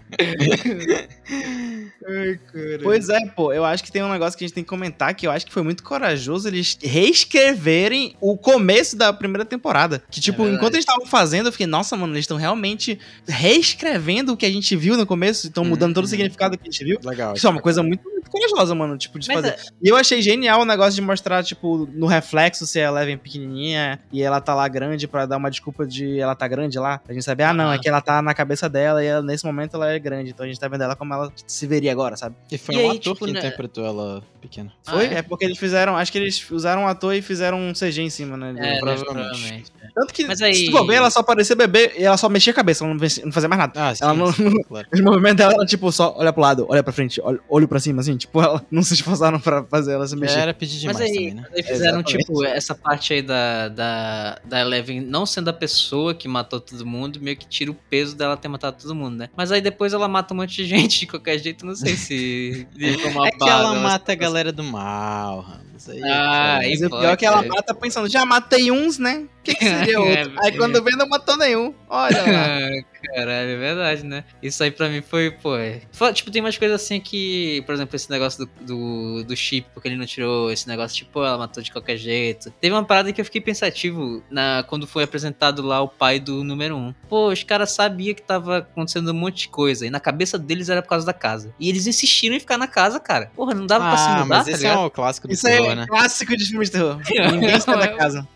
Pois é, pô, eu acho que tem um negócio que a gente tem que comentar que eu acho que foi muito corajoso eles reescreverem o começo da primeira temporada. Que, tipo, verdade. enquanto eles estavam fazendo, eu fiquei, nossa, mano, eles estão realmente reescrevendo o que a gente viu no começo, estão mudando todo o Uhum. significado que a gente viu. Legal. Isso é uma coisa muito, muito corajosa, mano, tipo, de Mas fazer. é- E eu achei genial o negócio de mostrar, tipo, no reflexo se a Eleven pequenininha e ela tá lá grande pra dar uma desculpa de ela tá grande lá. A gente sabe, ah, não, Ah. é que ela tá na cabeça dela e ela, nesse momento ela é grande. Então a gente tá vendo ela como ela se veria agora, sabe? E foi E um aí, ator tipo, que né- interpretou ela pequena. Foi? Ah, é? é? porque eles fizeram, acho que eles usaram um ator e fizeram um CG em cima, né? É, provavelmente. provavelmente. Tanto que, Mas aí- se tu for ver, ela só parecia bebê e ela só mexia a cabeça, ela não fazia- mais nada. Ah, sim, Ela não- sim, claro. [laughs] Os movimentos dela eram tipo só olha pro lado, olha pra frente, olha, olho pra cima, assim. Tipo, ela [laughs] não se esforçaram pra fazer ela se mexer. Era pedir demais Mas aí, também, né? aí fizeram, Exatamente. tipo, essa parte aí da, da, da Eleven não sendo a pessoa que matou todo mundo, meio que tira o peso dela ter matado todo mundo, né? Mas aí depois ela mata um monte de [laughs] gente de qualquer jeito, não sei se. [laughs] ficou uma É que ela mas- mata a galera do mal, Ramos. Aí é Ah, aí Mas o pior é que ela é. mata pensando, já matei uns, né? O que, que seria outro? É, Aí quando vê, não matou nenhum. Olha lá. Ah, Caralho, é verdade, né? Isso aí pra mim foi, pô. é- Tipo, tem umas coisas assim que, por exemplo, esse negócio do, do, do chip, porque ele não tirou esse negócio, tipo, ela matou de qualquer jeito. Teve uma parada que eu fiquei pensativo na, quando foi apresentado lá o pai do número um. Pô, os caras sabiam que tava acontecendo um monte de coisa, e na cabeça deles era por causa da casa. E eles insistiram em ficar na casa, cara. Porra, não dava pra se Ah, mudar, mas tá esse é ligado? o clássico do Isso aí terror, terror, né? Clássico de filmes de terror. [laughs] Ninguém sai da casa.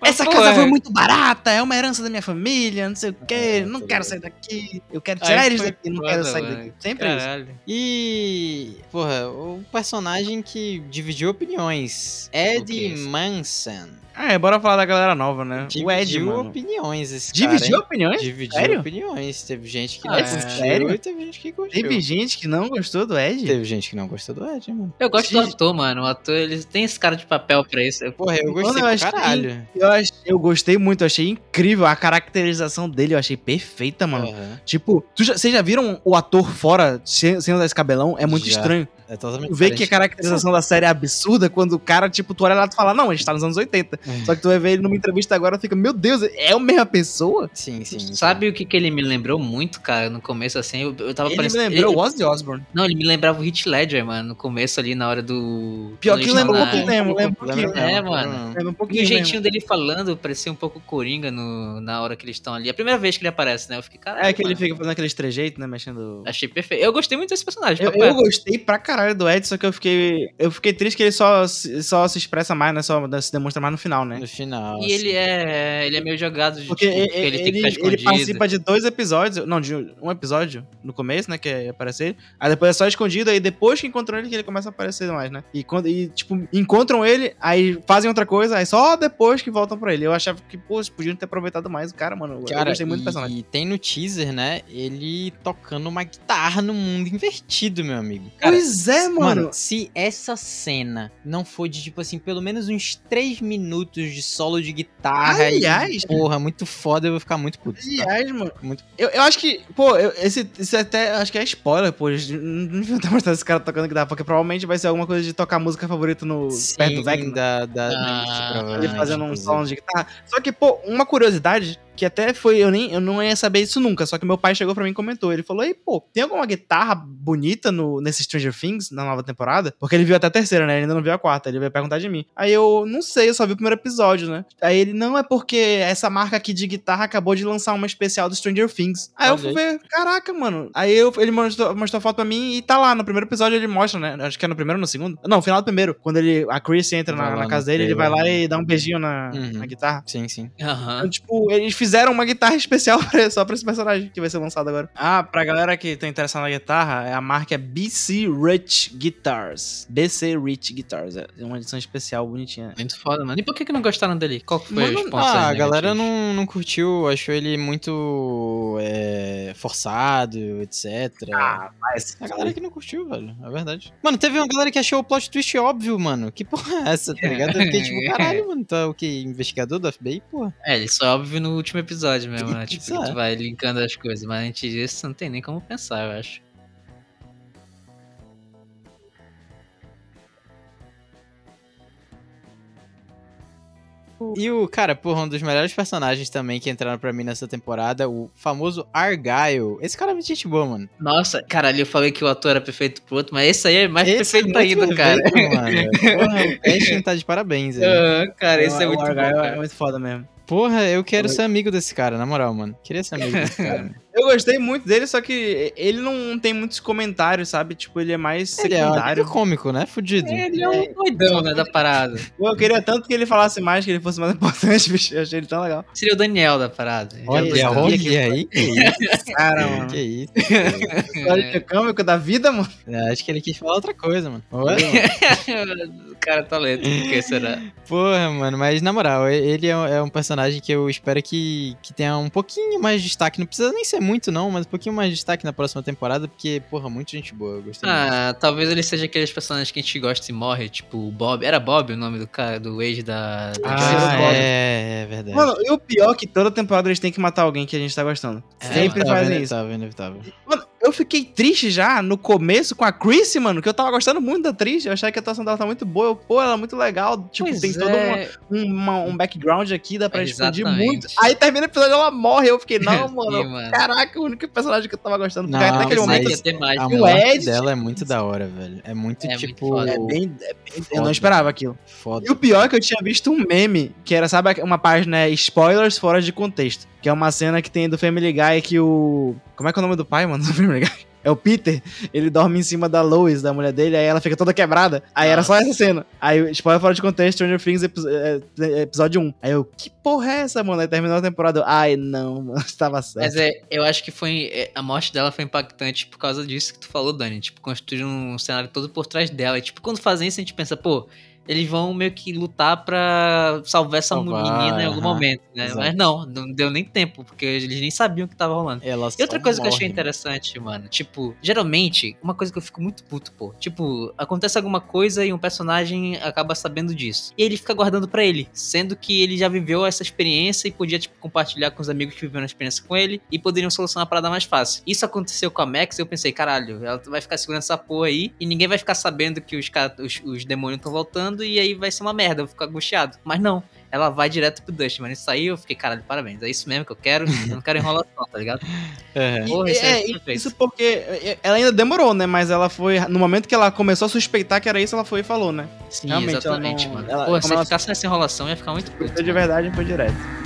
Mas, Essa pô, casa é- foi muito barata, é uma herança da minha família, não sei o quê, É, não quero sair daqui, eu quero Aí tirar eles daqui, não quero sair mano. daqui. Sempre isso. Caralho. E, porra, o personagem que dividiu opiniões, Ed é? Manson. Ah, é, bora falar da galera nova, né? Dividiu o Ed, mano. opiniões esse Dividiu cara, opiniões? Dividiu Sério? opiniões. Teve gente que Ah, não é? gostou Sério? e teve gente que gostou. Teve gente que não gostou do Ed? Teve gente que não gostou do Ed, mano. Eu gosto do Sim. ator, mano. O ator, ele tem esse cara de papel pra isso. Porra, eu Mano, gostei eu pra achei- caralho. Eu, ach- eu gostei muito, eu achei incrível a caracterização dele, eu achei perfeita, mano. Aham. Tipo, tu já- vocês já viram o ator fora sem, sem usar esse cabelão? É muito Já. estranho. É totalmente Tu vê que a caracterização da série é absurda quando o cara, tipo, tu olha lá e tu fala, não, ele está nos anos 80. É. Só que tu vai ver ele numa entrevista agora e fica, meu Deus, é a mesma pessoa? Sim, sim. sim. Sabe o que, que ele me lembrou muito, cara, no começo, assim? Eu, eu tava Ele me parecendo. lembrou ele- o Ozzy Osbourne. Não, ele me lembrava o Hit Ledger, mano, no começo ali, na hora do. Pior que lembra um pouquinho mesmo, lembra um pouquinho. É, mano. lembra um E o pouquinho jeitinho mesmo. dele falando parecia um pouco coringa no, na hora que eles estão ali. A primeira vez que ele aparece, né? Eu fiquei, caralho. É que ele mano. fica fazendo aqueles trejeitos, né, mexendo... Achei perfeito. Eu gostei muito desse personagem. Eu, eu gostei pra caralho do Ed, só que eu fiquei. Eu fiquei triste que ele só, se- só se expressa mais, né? Só se demonstra mais no final, né? No final. E ele é, ele é meio jogado de Porque tipo, ele, porque ele, tem que ele, ficar ele escondido. participa de dois episódios. Não, de um episódio no começo, né? Que é aparecer ele. Aí depois é só escondido, aí depois que encontram ele que ele começa a aparecer mais, né? E quando. E, tipo, encontram ele, aí fazem outra coisa, aí só depois que voltam pra ele. Eu achava que, pô, podiam ter aproveitado mais o cara, mano. eu Cara, gostei muito do e, personagem. e tem no teaser, né? Ele tocando uma guitarra no mundo invertido, meu amigo. Cara, pois é, mano. se essa cena não for de, tipo assim, pelo menos uns 3 minutos de solo de guitarra Aliás- e, porra, muito foda, eu vou ficar muito puto. tá? Aliás, mano. Muito- Eu, eu acho que, pô, eu- esse, esse até acho que é spoiler, pô. Não deviam ter mostrado esse cara tocando guitarra, porque provavelmente vai ser alguma coisa de tocar a música favorita no perto do Vecna. da, da Ah, Mix, Ele fazendo um solo de guitarra. Só que, pô, uma curiosidade que até foi, eu nem eu não ia saber isso nunca, só que meu pai chegou pra mim e comentou. Ele falou: Ei, pô, tem alguma guitarra bonita no, nesse Stranger Things, na nova temporada? Porque ele viu até a terceira, né? Ele ainda não viu a quarta. Ele veio perguntar de mim. Aí eu, não sei, eu só vi o primeiro episódio, né? Aí ele, não, é porque essa marca aqui de guitarra acabou de lançar uma especial do Stranger Things. Aí eu fui ver, caraca, mano. Aí eu, ele mostrou, mostrou a foto pra mim e tá lá. No primeiro episódio ele mostra, né? Acho que é no primeiro ou no segundo. Não, no final do primeiro. Quando ele, a Chris entra na, na casa dele, ele vai lá trailer, e dá um beijinho na, Uhum. na guitarra. Sim, sim. Aham. Então, tipo, eles fizeram uma guitarra especial [laughs] pra- só pra esse personagem que vai ser lançado agora. Ah, pra galera que tá interessada na guitarra, a marca é BC Rich Guitars. BC Rich Guitars. É uma edição especial bonitinha. Muito foda, mano. E por que, que não gostaram dele? Qual que foi Mano, Ah, a galera não, não curtiu, achou ele muito é, forçado, etc. Ah, mas. A galera que não curtiu, velho. É verdade. Mano, teve uma galera que achou o plot twist óbvio, mano. Que porra é essa, tá ligado? Eu fiquei tipo, [laughs] caralho, mano. É o que? Investigador do FBI, porra? É, ele só é óbvio no último episódio mesmo, né? Tipo, que é. tu vai linkando as coisas. Mas antes disso, não tem nem como pensar, eu acho. E o, cara, porra, um dos melhores personagens também que entraram pra mim nessa temporada, o famoso Argyle. Esse cara é muito gente boa, mano. Nossa, caralho, eu falei que o ator era perfeito pro outro, mas esse aí é mais Esse é perfeito muito ainda, cara. perfeito, Mano. Porra, o casting tá de parabéns, [laughs] velho. Ah, cara, esse é O muito bom, Argyle cara. É muito foda mesmo. Porra, eu quero ser amigo desse cara, na moral, mano. Queria ser amigo desse [laughs] cara. Mano. Eu gostei muito dele, só que ele não tem muitos comentários, sabe? Tipo, ele é mais Ele é um secundário. alívio cômico, né? Fudido. Ele é um doidão, né, da parada. Pô, Eu queria tanto que ele falasse mais, que ele fosse mais [laughs] importante, bicho. Eu achei ele tão legal. Seria o Daniel da parada. Olha, Já olha aí, que isso, [laughs] Cara, mano. [laughs] que isso. História cômico da vida, mano. É, acho que ele quis falar outra coisa, mano. Olha, o cara tá lento, por que será? Porra, mano, mas na moral, ele é, é um personagem que eu espero que, que tenha um pouquinho mais de destaque. Não precisa nem ser muito, não, mas um pouquinho mais de destaque na próxima temporada, porque, porra, muita gente boa. Eu gostei muito. Ah, talvez ele seja aqueles personagens que a gente gosta e morre, tipo o Bob. Era Bob o nome do cara, do ex da, da Ah? Bob. é, é verdade. Mano, e o pior é que toda temporada eles têm que matar alguém que a gente tá gostando. É, Sempre fazem isso. inevitável, inevitável. Mano, fiquei triste já no começo com a Chrissy, mano, que eu tava gostando muito da atriz. Eu achei que a atuação dela tá muito boa. Eu, Pô, ela é muito legal. Tipo, Pois tem todo é. uma- uma- um background aqui, dá pra expandir Exatamente. muito. Aí termina o episódio ela morre. Eu fiquei, não, [laughs] Sim, mano. mano. Caraca, o único personagem que eu tava gostando. Não, até aquele momento. mais. A o morte Ed, dela é muito da hora, velho. É muito, É muito tipo... foda. É bem, é bem- Eu não esperava aquilo. Foda. E o pior é que eu tinha visto um meme, que era, sabe, uma página é, spoilers fora de contexto. Que é uma cena que tem do Family Guy que o. Como é que é o nome do pai, mano, do Family É o Peter, ele dorme em cima da Lois, da mulher dele, aí ela fica toda quebrada. Aí era só essa cena. Aí, spoiler fora de contexto, Stranger Things epi- é, é, episódio 1. Aí eu, que porra é essa, mano? Aí terminou a temporada. eu, Ai, não, [laughs] mano, estava certo. Mas é, eu acho que foi. A morte dela foi impactante por causa disso que tu falou, Dani. Tipo, construir um cenário todo por trás dela. E, tipo, quando fazem isso, a gente pensa, pô, eles vão meio que lutar pra salvar essa Salvar, menina em algum aham. momento, né? Exato. Mas não, não deu nem tempo, porque eles nem sabiam o que tava rolando. Ela E outra coisa que eu achei morre. interessante, mano, tipo, geralmente, uma coisa que eu fico muito puto, pô, tipo, acontece alguma coisa e um personagem acaba sabendo disso. E ele fica guardando pra ele, sendo que ele já viveu essa experiência e podia, tipo, compartilhar com os amigos que viveram a experiência com ele e poderiam solucionar a parada mais fácil. Isso aconteceu com a Max e eu pensei, caralho, ela vai ficar segurando essa porra aí e ninguém vai ficar sabendo que os, os, os demônios estão voltando e aí vai ser uma merda, eu vou ficar angustiado. Mas não. Ela vai direto pro Dust, mano. Isso aí eu fiquei, caralho, parabéns. É isso mesmo que eu quero. [laughs] Eu não quero enrolação, tá ligado? É. Porra, isso é é, isso porque é, ela ainda demorou, né? Mas ela foi. No momento que ela começou a suspeitar que era isso, ela foi e falou, né? Sim, Realmente, exatamente, ela não- mano. ela- Pô, como se ela- ficasse nessa enrolação, ia ficar muito puto. De verdade foi direto.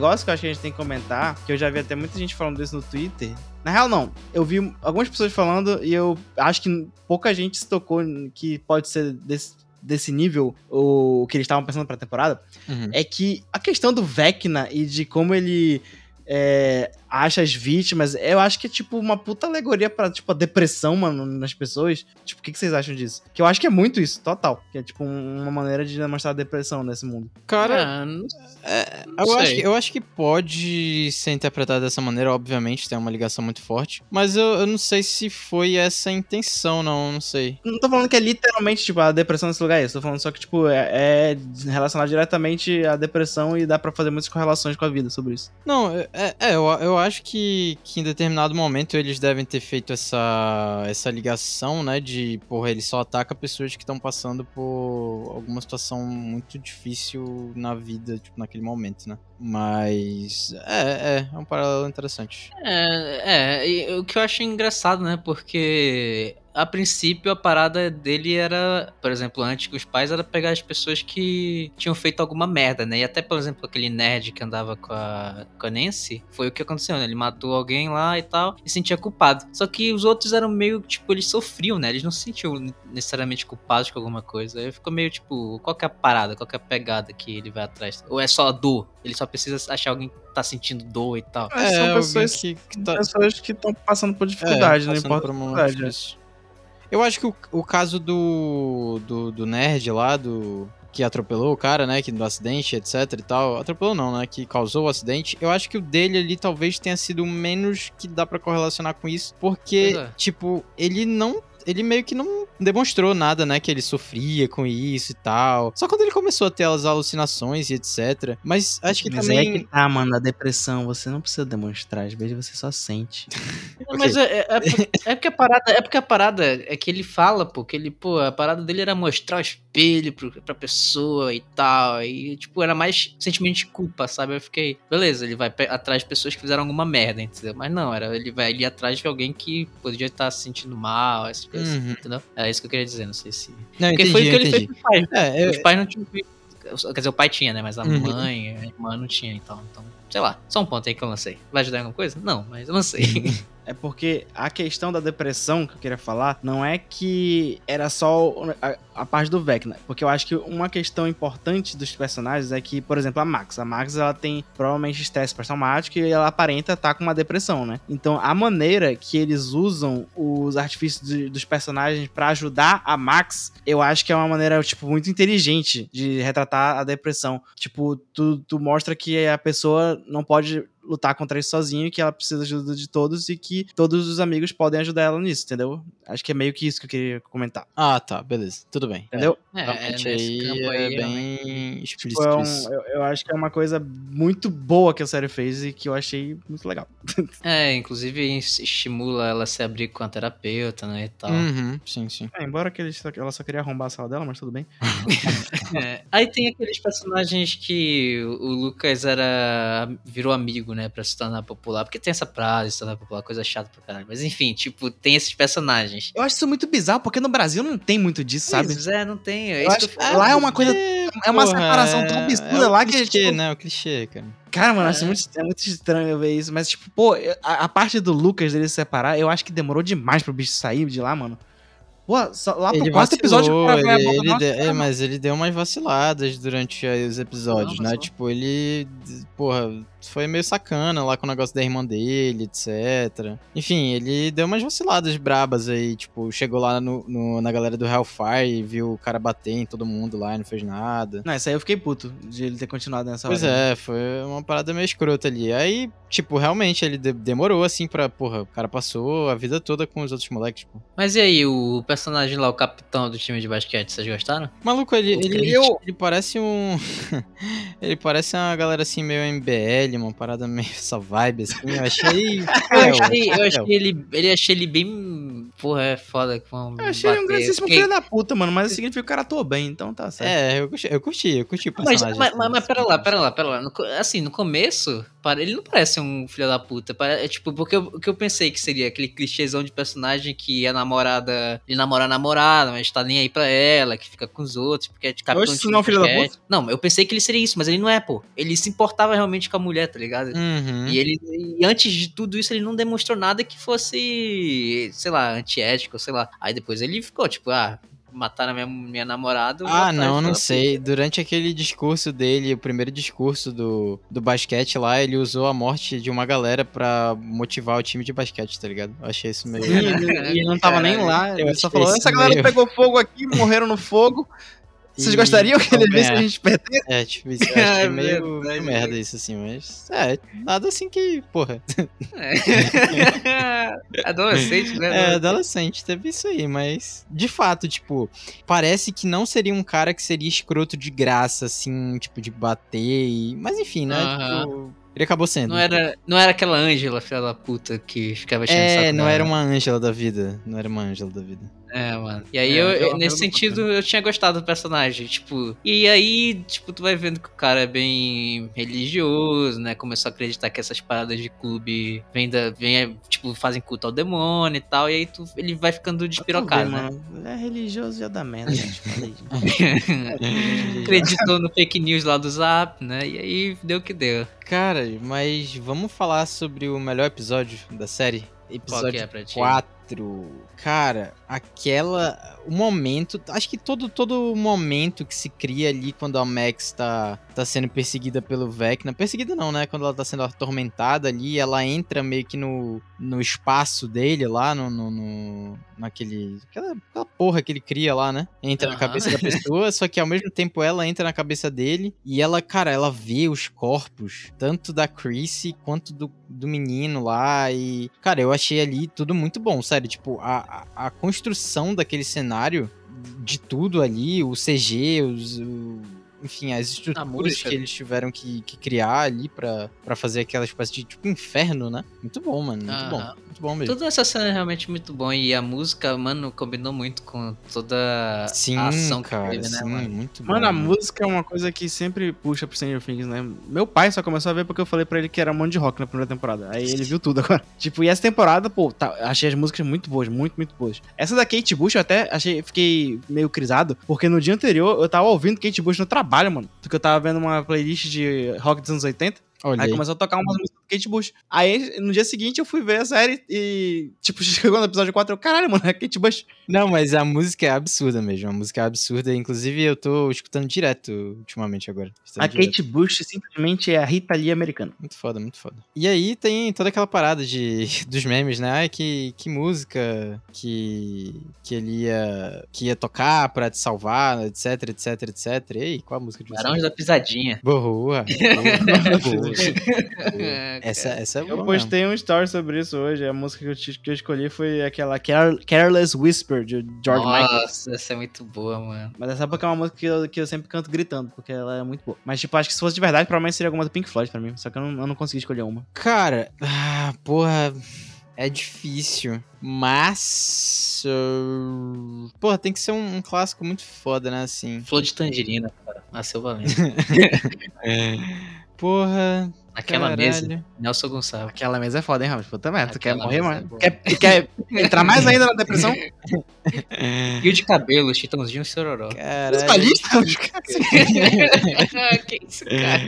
Negócio que eu acho que a gente tem que comentar, que eu já vi até muita gente falando disso no Twitter. Na real, não. Eu vi algumas pessoas falando e eu acho que pouca gente se tocou que pode ser desse, desse nível o que eles estavam pensando pra temporada Uhum. é que a questão do Vecna e de como ele é, acha as vítimas, eu acho que é tipo uma puta alegoria pra, tipo, a depressão, mano, nas pessoas. Tipo, o que, que vocês acham disso? Que eu acho que é muito isso, total. Que é tipo um- uma maneira de demonstrar a depressão nesse mundo. Cara, não- É, Não eu, acho que, eu acho que pode ser interpretado dessa maneira, obviamente, tem uma ligação muito forte. Mas eu, eu não sei se foi essa a intenção, não, não sei. Não tô falando que é literalmente, tipo, a depressão nesse lugar é isso. Tô falando só que, tipo, é, é relacionado diretamente à depressão e dá pra fazer muitas correlações com a vida sobre isso. Não, é, é, é, eu, eu acho que, que em determinado momento eles devem ter feito essa, essa ligação, né? De, porra, ele só ataca pessoas que estão passando por alguma situação muito difícil na vida, tipo, naquele momento, né? Mas é, é, é um paralelo interessante. É, é, e o que eu acho engraçado, né? Porque a princípio a parada dele era, por exemplo, antes que os pais, era pegar as pessoas que tinham feito alguma merda, né? E até, por exemplo, aquele nerd que andava com a, com a Nancy, foi o que aconteceu, né? Ele matou alguém lá e tal, e se sentia culpado. Só que os outros eram meio, tipo, eles sofriam, né? Eles não se sentiam necessariamente culpados com alguma coisa. Aí ficou meio, tipo, qual que é a parada, qual que é a pegada que ele vai atrás? Ou é só dor? Ele só precisa achar alguém que tá sentindo dor e tal. Mas são pessoas que, que tá, Pessoas que estão passando por dificuldade, é, não passando importa por a um momento dificuldade. Eu acho que o, o caso do, do, do nerd lá, do que atropelou o cara, né, que do acidente, etc e tal, atropelou não, né, que causou o acidente, eu acho que o dele ali talvez tenha sido o menos que dá pra correlacionar com isso, porque, é. tipo, ele não ele meio que não demonstrou nada, né, que ele sofria com isso e tal. Só quando ele começou a ter as alucinações e etc. Mas acho que Mas também é que tá, mano, a depressão, você não precisa demonstrar, às vezes você só sente. [laughs] Não, Mas é, é, é é porque a parada, é porque a parada é que ele fala, pô, que ele, pô, a parada dele era mostrar o espelho pro, pra pessoa e tal. E, tipo, era mais sentimento de culpa, sabe? Eu fiquei, beleza, ele vai atrás de pessoas que fizeram alguma merda, entendeu? Mas não, era, ele vai ali atrás de alguém que podia estar se sentindo mal, essas assim, Uhum. entendeu? É isso que eu queria dizer, não sei se. não, Porque entendi, foi o que ele fez com os pais. É, eu- Os pais não tinham. Quer dizer, o pai tinha, né? Mas a Uhum. mãe, a irmã não tinha, então. então sei lá, só um ponto aí que eu lancei. Vai ajudar em alguma coisa? Não, mas eu lancei. [laughs] É porque a questão da depressão que eu queria falar não é que era só a, a parte do Vecna. Porque eu acho que uma questão importante dos personagens é que, por exemplo, a Max. A Max ela tem provavelmente estresse pós-traumático e ela aparenta estar com uma depressão, né? Então a maneira que eles usam os artifícios de- dos personagens pra ajudar a Max, eu acho que é uma maneira, tipo, muito inteligente de retratar a depressão. Tipo, tu, tu mostra que a pessoa não pode lutar contra isso sozinho, que ela precisa de ajuda de todos e que todos os amigos podem ajudar ela nisso, entendeu? Acho que é meio que isso que eu queria comentar, Ah, tá, beleza, tudo bem. entendeu? É, Realmente nesse aí campo é aí, realmente. bem explícito Tipo, é um- eu, eu acho que é uma coisa muito boa que a série fez e que eu achei muito legal. [laughs] É, inclusive estimula ela a se abrir com a terapeuta, né, e tal. Uhum, sim, sim. É, embora que ele só- ela só queria arrombar a sala dela, mas tudo bem. [laughs] É. Aí tem aqueles personagens que o o Lucas era virou amigo, né, pra se tornar popular. Porque tem essa frase, se tornar popular, coisa chata pra caralho. Mas enfim, tipo, tem esses personagens. Eu acho isso muito bizarro, porque no Brasil não tem muito disso, sabe? Pois é, não tem. É acho falo. lá é uma coisa. É uma Porra, separação tão é- absurda é o lá que, clichê, tipo, né? O clichê, cara. Cara, mano, É. acho muito, é muito estranho ver isso. Mas, tipo, pô, a, a parte do Lucas dele se separar, eu acho que demorou demais pro bicho sair de lá, mano. Pô, só, lá pro Ele quarto episódio. o cara ele, ele os de- é, mas ele deu umas vaciladas durante os episódios, Não, né? Tipo, ele, porra, foi meio sacana lá com o negócio da irmã dele, etc. Enfim, ele deu umas vaciladas brabas aí, tipo, chegou lá no, no- na galera do Hellfire e viu o cara bater em todo mundo lá e não fez nada. Não, isso aí eu fiquei puto de ele ter continuado nessa Pois hora. é, foi uma parada meio escrota ali. Aí, tipo, realmente ele de- demorou assim pra, porra, o cara passou a vida toda com os outros moleques, tipo. Mas e aí, o personagem lá, o capitão do time de basquete, vocês gostaram? Maluco, ele, ele, crente. ele parece um. [laughs] ele parece uma galera assim, meio MBL, uma parada meio [laughs] essa vibe, assim. Eu achei. [laughs] Eu fiel, achei, eu fiel. achei ele, ele achei ele bem. Porra, é foda. Com Eu achei ele um bater. grandíssimo Fiquei- filho da puta, mano. Mas significa que o cara atuou bem, então tá certo. É, eu curti, eu curti, eu curti o Mas, personagem. mas, assim, mas, mas desse pera lá, pera lá, pera lá. Assim, no começo, ele não parece um filho da puta. É tipo, porque eu- o que eu pensei que seria aquele clichêzão de personagem que a namorada. Ele namora a namorada, mas tá nem aí pra ela, que fica com os outros, porque é de capitão Oxe, de não é um filho da basquete. Não, eu pensei que ele seria isso, mas ele não é, pô. Ele se importava realmente com a mulher, tá ligado? Uhum. E ele e antes de tudo isso, ele não demonstrou nada que fosse, sei lá, antiético, sei lá. Aí depois ele ficou, tipo, ah, mataram a minha, minha namorada. Ah, não, não sei. Durante aquele discurso dele, o primeiro discurso do, do basquete lá, ele usou a morte de uma galera pra motivar o time de basquete, tá ligado? Eu achei isso meio. E ele, e ele não tava nem lá. Eu Ele só falou: essa galera meio- pegou fogo aqui, morreram no fogo. [laughs] Vocês gostariam que ele visse a gente perder? É, tipo, isso eu achei [laughs] É meio, verdade, merda isso, assim, mas. É, nada assim que, porra. É. [laughs] Adolescente, né? É, adolescente, teve isso aí, mas. De fato, tipo, parece que não seria um cara que seria escroto de graça, assim, tipo, de bater e. Mas enfim, né? Aham. Tipo, ele acabou sendo. Não era, não era aquela Ângela, filha da puta, que ficava cheio É, não era uma Ângela da vida. Não era uma Ângela da vida. É, mano. E aí, É, eu, eu- nesse sentido, eu tinha gostado do personagem, tipo... E aí, tipo, tu vai vendo que o cara é bem religioso, né? Começou a acreditar que essas paradas de clube vêm, da, vêm tipo, fazem culto ao demônio e tal. E aí, tu, ele vai ficando despirocado, né? mano. É religioso já dá merda, [laughs] gente. [laughs] Acreditou no fake news lá do Zap, né? E aí, deu o que deu. Cara, mas vamos falar sobre o melhor episódio da série? Qual que Episódio é pra ti? 4. Cara, aquela. O momento. Acho que todo todo momento que se cria ali quando a Max tá, tá sendo perseguida pelo Vecna. Perseguida não, né? Quando ela tá sendo atormentada ali, ela entra meio que no, no espaço dele lá, no. no, no- naquele. Aquela, aquela porra que ele cria lá, né? Entra na Aham. cabeça da pessoa, só que ao mesmo tempo ela entra na cabeça dele e ela, cara, ela vê os corpos, tanto da Chrissy quanto do, do menino lá. E, cara, eu achei ali tudo muito bom, sério. Tipo, a, a, construção daquele cenário, de tudo ali, o CG, os. o- enfim, as estruturas que eles tiveram que, que criar ali pra fazer aquela espécie de tipo inferno, né? Muito bom, mano. Muito bom. Muito bom mesmo. Toda essa cena é realmente muito bom. E a música, mano, combinou muito com toda Sim, a ação cara, que teve, né, sim, mano? muito bom. Mano, a música é uma coisa que sempre puxa pro Stranger Things, né? Meu pai só começou a ver porque eu falei pra ele que era um monte de rock na primeira temporada. Aí ele viu tudo agora. [laughs] Tipo, e essa temporada, pô, tá, achei as músicas muito boas, muito, muito boas. Essa da Kate Bush eu até achei, fiquei meio crisado, porque no dia anterior eu tava ouvindo Kate Bush no trabalho, mano. Porque eu tava vendo uma playlist de rock dos anos 80. Olha Aí começou a tocar umas Kate Bush. Aí no dia seguinte eu fui ver a série e, tipo, [laughs] chegou no episódio 4 eu, caralho, mano, é Kate Bush. Não, mas a música é absurda mesmo. A música é absurda. Inclusive, eu tô escutando direto ultimamente agora. A direto. Kate Bush simplesmente é a Rita Lee americana. Muito foda, muito foda. E aí tem toda aquela parada de, [laughs] dos memes, né? Ai, que, que música que, que ele ia, que ia tocar pra te salvar, etc, etc, etc. Ei, qual a música de vocês? Barões da Pisadinha. Boa. boa, [laughs] boa. É, essa, cara. essa é boa Eu mesmo. postei um story sobre isso hoje. A música que eu, te- que eu escolhi foi aquela Care- Careless Whisper de George Michael. Nossa, essa é muito boa, mano. Mas essa porque é uma música que eu, que eu sempre canto gritando, porque ela é muito boa. Mas, tipo, acho que se fosse de verdade, provavelmente seria alguma do Pink Floyd pra mim. Só que eu não, eu não consegui escolher uma. Cara, ah, porra, é difícil. Mas. uh, porra, tem que ser um, um clássico muito foda, né? Assim. Flor de tangerina, cara. Nasceu valendo. [laughs] Porra. Aquela mesa, Caralho. Nelson Gonçalves. Aquela mesa é foda, hein, Ramos? Puta merda, tu quer morrer, mesa é mano? boa. Quer, quer entrar mais ainda na depressão? [laughs] Fio de cabelo, chitãozinho e sororó. Caralho. Musicalista, Ramos? [laughs] [laughs] que isso, cara?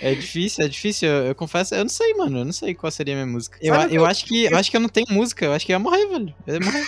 É difícil, é difícil. Eu, eu confesso, eu não sei, mano. Eu não sei qual seria a minha música. Eu, eu, acho que, eu acho que eu não tenho música. Eu acho que eu ia morrer, velho. Eu ia morrer.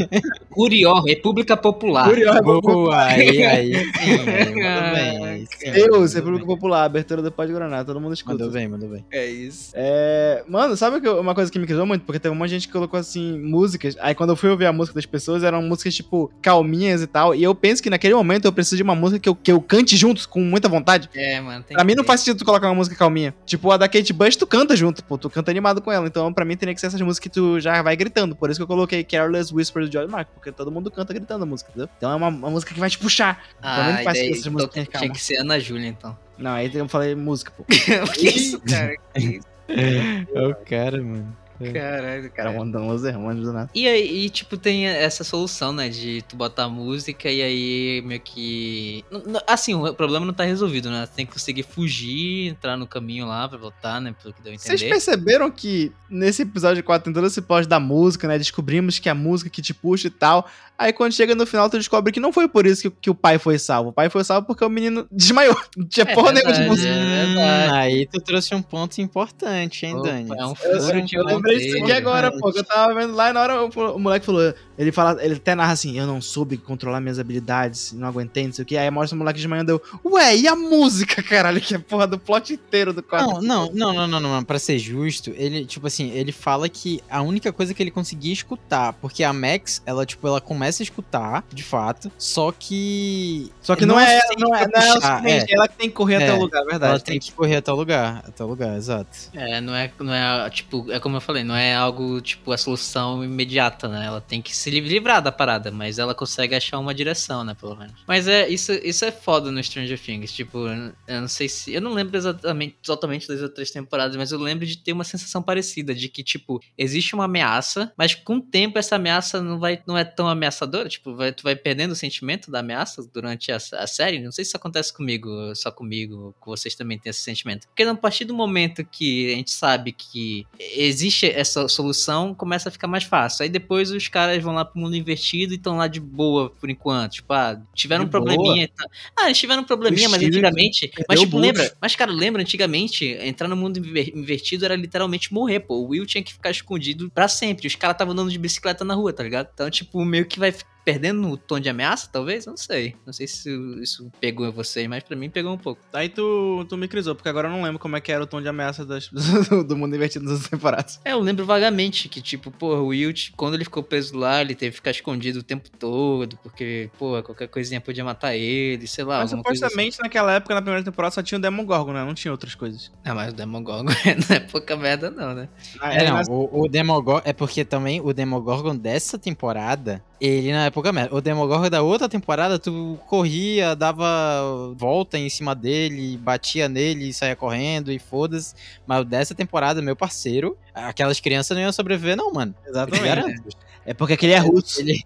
[laughs] Curió, República Popular. Curioso. Boa, aí, aí. Sim, bem. aí sim, Deus, República bem. Popular, abertura do Pode Guaraná, todo mundo escuta. Mandou bem, mandou bem. É isso. É, mano, sabe uma coisa que me criou muito? Porque teve um monte de gente que colocou assim, músicas. Aí quando eu fui ouvir a música das pessoas, eram músicas tipo calminhas e tal. E eu penso que naquele momento eu preciso de uma música que eu, que eu cante junto com muita vontade. É, mano. Tem Pra mim que não faz sentido tu colocar uma música calminha. Tipo, a da Kate Bush, tu canta junto, pô. Tu canta animado com ela. Então, pra mim, teria que ser essas músicas que tu já vai gritando. Por isso que eu coloquei Careless Whisper do George Michael. Porque todo mundo canta gritando a música, entendeu? Então é uma, uma música que vai te puxar. Pra mim Ah, não faz e daí, essas então, tinha que ser Ana Júlia, então. Não, aí eu falei música, pô. [laughs] que isso, cara? Que [laughs] isso? É o cara, mano. Caralho, Cara, cara. mandando Los Hermanos do nada. E aí, e, tipo, tem essa solução, né? De tu botar música e aí meio que. Assim, o problema não tá resolvido, né? Tem que conseguir fugir, entrar no caminho lá pra voltar, né? Pelo que deu a Vocês entender. perceberam que nesse episódio 4 tem todo esse pós da música, né? Descobrimos que é a música que te puxa e tal. Aí quando chega no final, tu descobre que não foi por isso que, que o pai foi salvo. O pai foi salvo porque o menino [laughs] desmaiou. Não tinha É porra nenhuma de música. é verdade. Hum, aí tu trouxe um ponto importante, hein, Opa, Dani? é um Eu, furo eu, de eu lembrei disso aqui agora, pô. que Eu tava vendo lá e na hora o, o moleque falou. Ele fala, ele até narra assim: eu não soube controlar minhas habilidades, não aguentei, não sei o que. Aí mostra o moleque desmaiando. Eu, Ué, e a música, [laughs] caralho? Que é porra do plot inteiro do quadro. Não, não, não, não, não, não, pra ser justo, ele, tipo assim, ele fala que a única coisa que ele conseguia escutar, porque a Max, ela, tipo, ela começa a escutar, de fato, só que... Só que não, é, não é, não é o puxar, suficiente, ela que tem que correr até É, o lugar, é verdade. Ela tem que correr até o lugar, até o lugar, exato. É, não é, não é, tipo, é como eu falei, não é algo, tipo, a solução imediata, né? Ela tem que se livrar da parada, mas ela consegue achar uma direção, né, pelo menos. Mas é, isso, isso é foda no Stranger Things, tipo, eu não sei se, eu não lembro exatamente, totalmente das outras temporadas, mas eu lembro de ter uma sensação parecida, de que, tipo, existe uma ameaça, mas com o tempo essa ameaça não vai, não é tão ameaçadora, tipo, vai, tu vai perdendo o sentimento da ameaça durante a, a série, não sei se isso acontece comigo, só comigo, com vocês também têm esse sentimento. Porque a partir do momento que a gente sabe que existe essa solução, começa a ficar mais fácil. Aí depois os caras vão lá pro mundo invertido e estão lá de boa por enquanto. Tipo, ah, tiveram De um probleminha. tal. Ah, eles tiveram um probleminha, O mas antigamente. Mas, tipo, lembra? Mas, cara, lembra antigamente, entrar no mundo inver- invertido era literalmente morrer, pô. O Will tinha que ficar escondido pra sempre. Os caras estavam andando de bicicleta na rua, tá ligado? Então, tipo, meio que vai perdendo o tom de ameaça, talvez? Eu não sei. Não sei se isso pegou em vocês, mas pra mim pegou um pouco. Aí tu, tu me crisou, porque agora eu não lembro como é que era o tom de ameaça das, [laughs] do, do mundo invertido das temporadas. É, eu lembro vagamente que, tipo, pô, o Will, quando ele ficou preso lá, ele teve que ficar escondido o tempo todo, porque, pô, qualquer coisinha podia matar ele, sei lá, Mas assim. supostamente naquela época, na primeira temporada, só tinha o Demogorgon, né? Não tinha outras coisas. Ah, mas o Demogorgon [laughs] não é pouca merda não, né? Ah, É, não, mas- o, o Demogorgon. É porque também o Demogorgon dessa temporada, ele na época merda. O Demogorgon da outra temporada, tu corria, dava volta em cima dele, batia nele e saía correndo e foda-se. Mas o dessa temporada, meu parceiro, aquelas crianças não iam sobreviver, não, mano. Exatamente. É porque aquele é russo. Ele,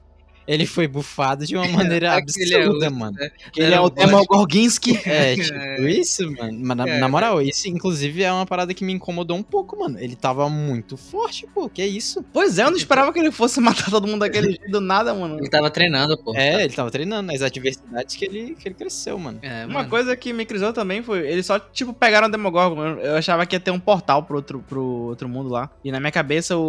ele foi bufado de uma [laughs] maneira é absurda, russo, mano. Ele é o Demogorginski. [laughs] É, tipo isso, mano. Mas na, É, na moral, isso inclusive é uma parada que me incomodou um pouco, mano. Ele tava muito forte, pô. Que isso? Pois é, eu não esperava que ele fosse [laughs] matar todo mundo daquele jeito do nada, mano. Ele tava treinando, pô. É, ele tava treinando nas adversidades que ele, que ele cresceu, mano. É, Uma mano. coisa que me crisou também foi, eles só, tipo, pegaram o Demogorgon. Eu, eu achava que ia ter um portal pro outro, pro outro mundo lá. E na minha cabeça, o,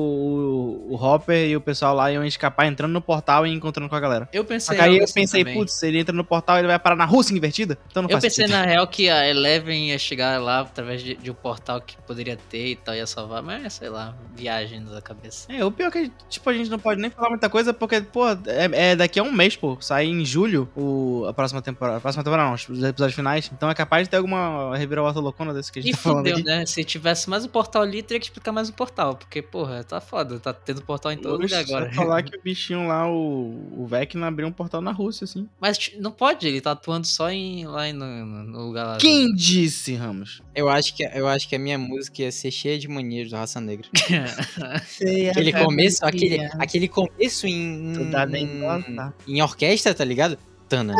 o, o Hopper e o pessoal lá iam escapar entrando no portal e encontrando com a galera. Eu pensei aí eu assim pensei, também. putz, ele entra no portal e ele vai parar na Rússia invertida? Então não Eu pensei sentido. na real que a Eleven ia chegar lá através de, de um portal que poderia ter e tal, ia salvar, mas sei lá, viagem da cabeça. É, o pior é que, tipo, a gente não pode nem falar muita coisa, porque, pô, é, é daqui a um mês, pô. Sai em julho o, a próxima temporada. A próxima temporada não, os episódios finais. Então é capaz de ter alguma reviravolta loucona desse que a gente E tá falando fudeu, né? Se tivesse mais um portal ali, teria que explicar mais um portal. Porque, porra, tá foda. Tá tendo portal em todo lugar agora. falar que o bichinho lá, o, o Vecna, abriu um portal na Rússia, assim. Mas não pode, ele tá atuando só em, lá em- no, no- lugar lá. Quem disse, Ramos? Eu acho, que, eu acho que a minha música ia ser cheia de manias do Raça Negra. [laughs] Sei, Aquele começo, aquele, aquele começo em, em, em orquestra, tá ligado? Tanana.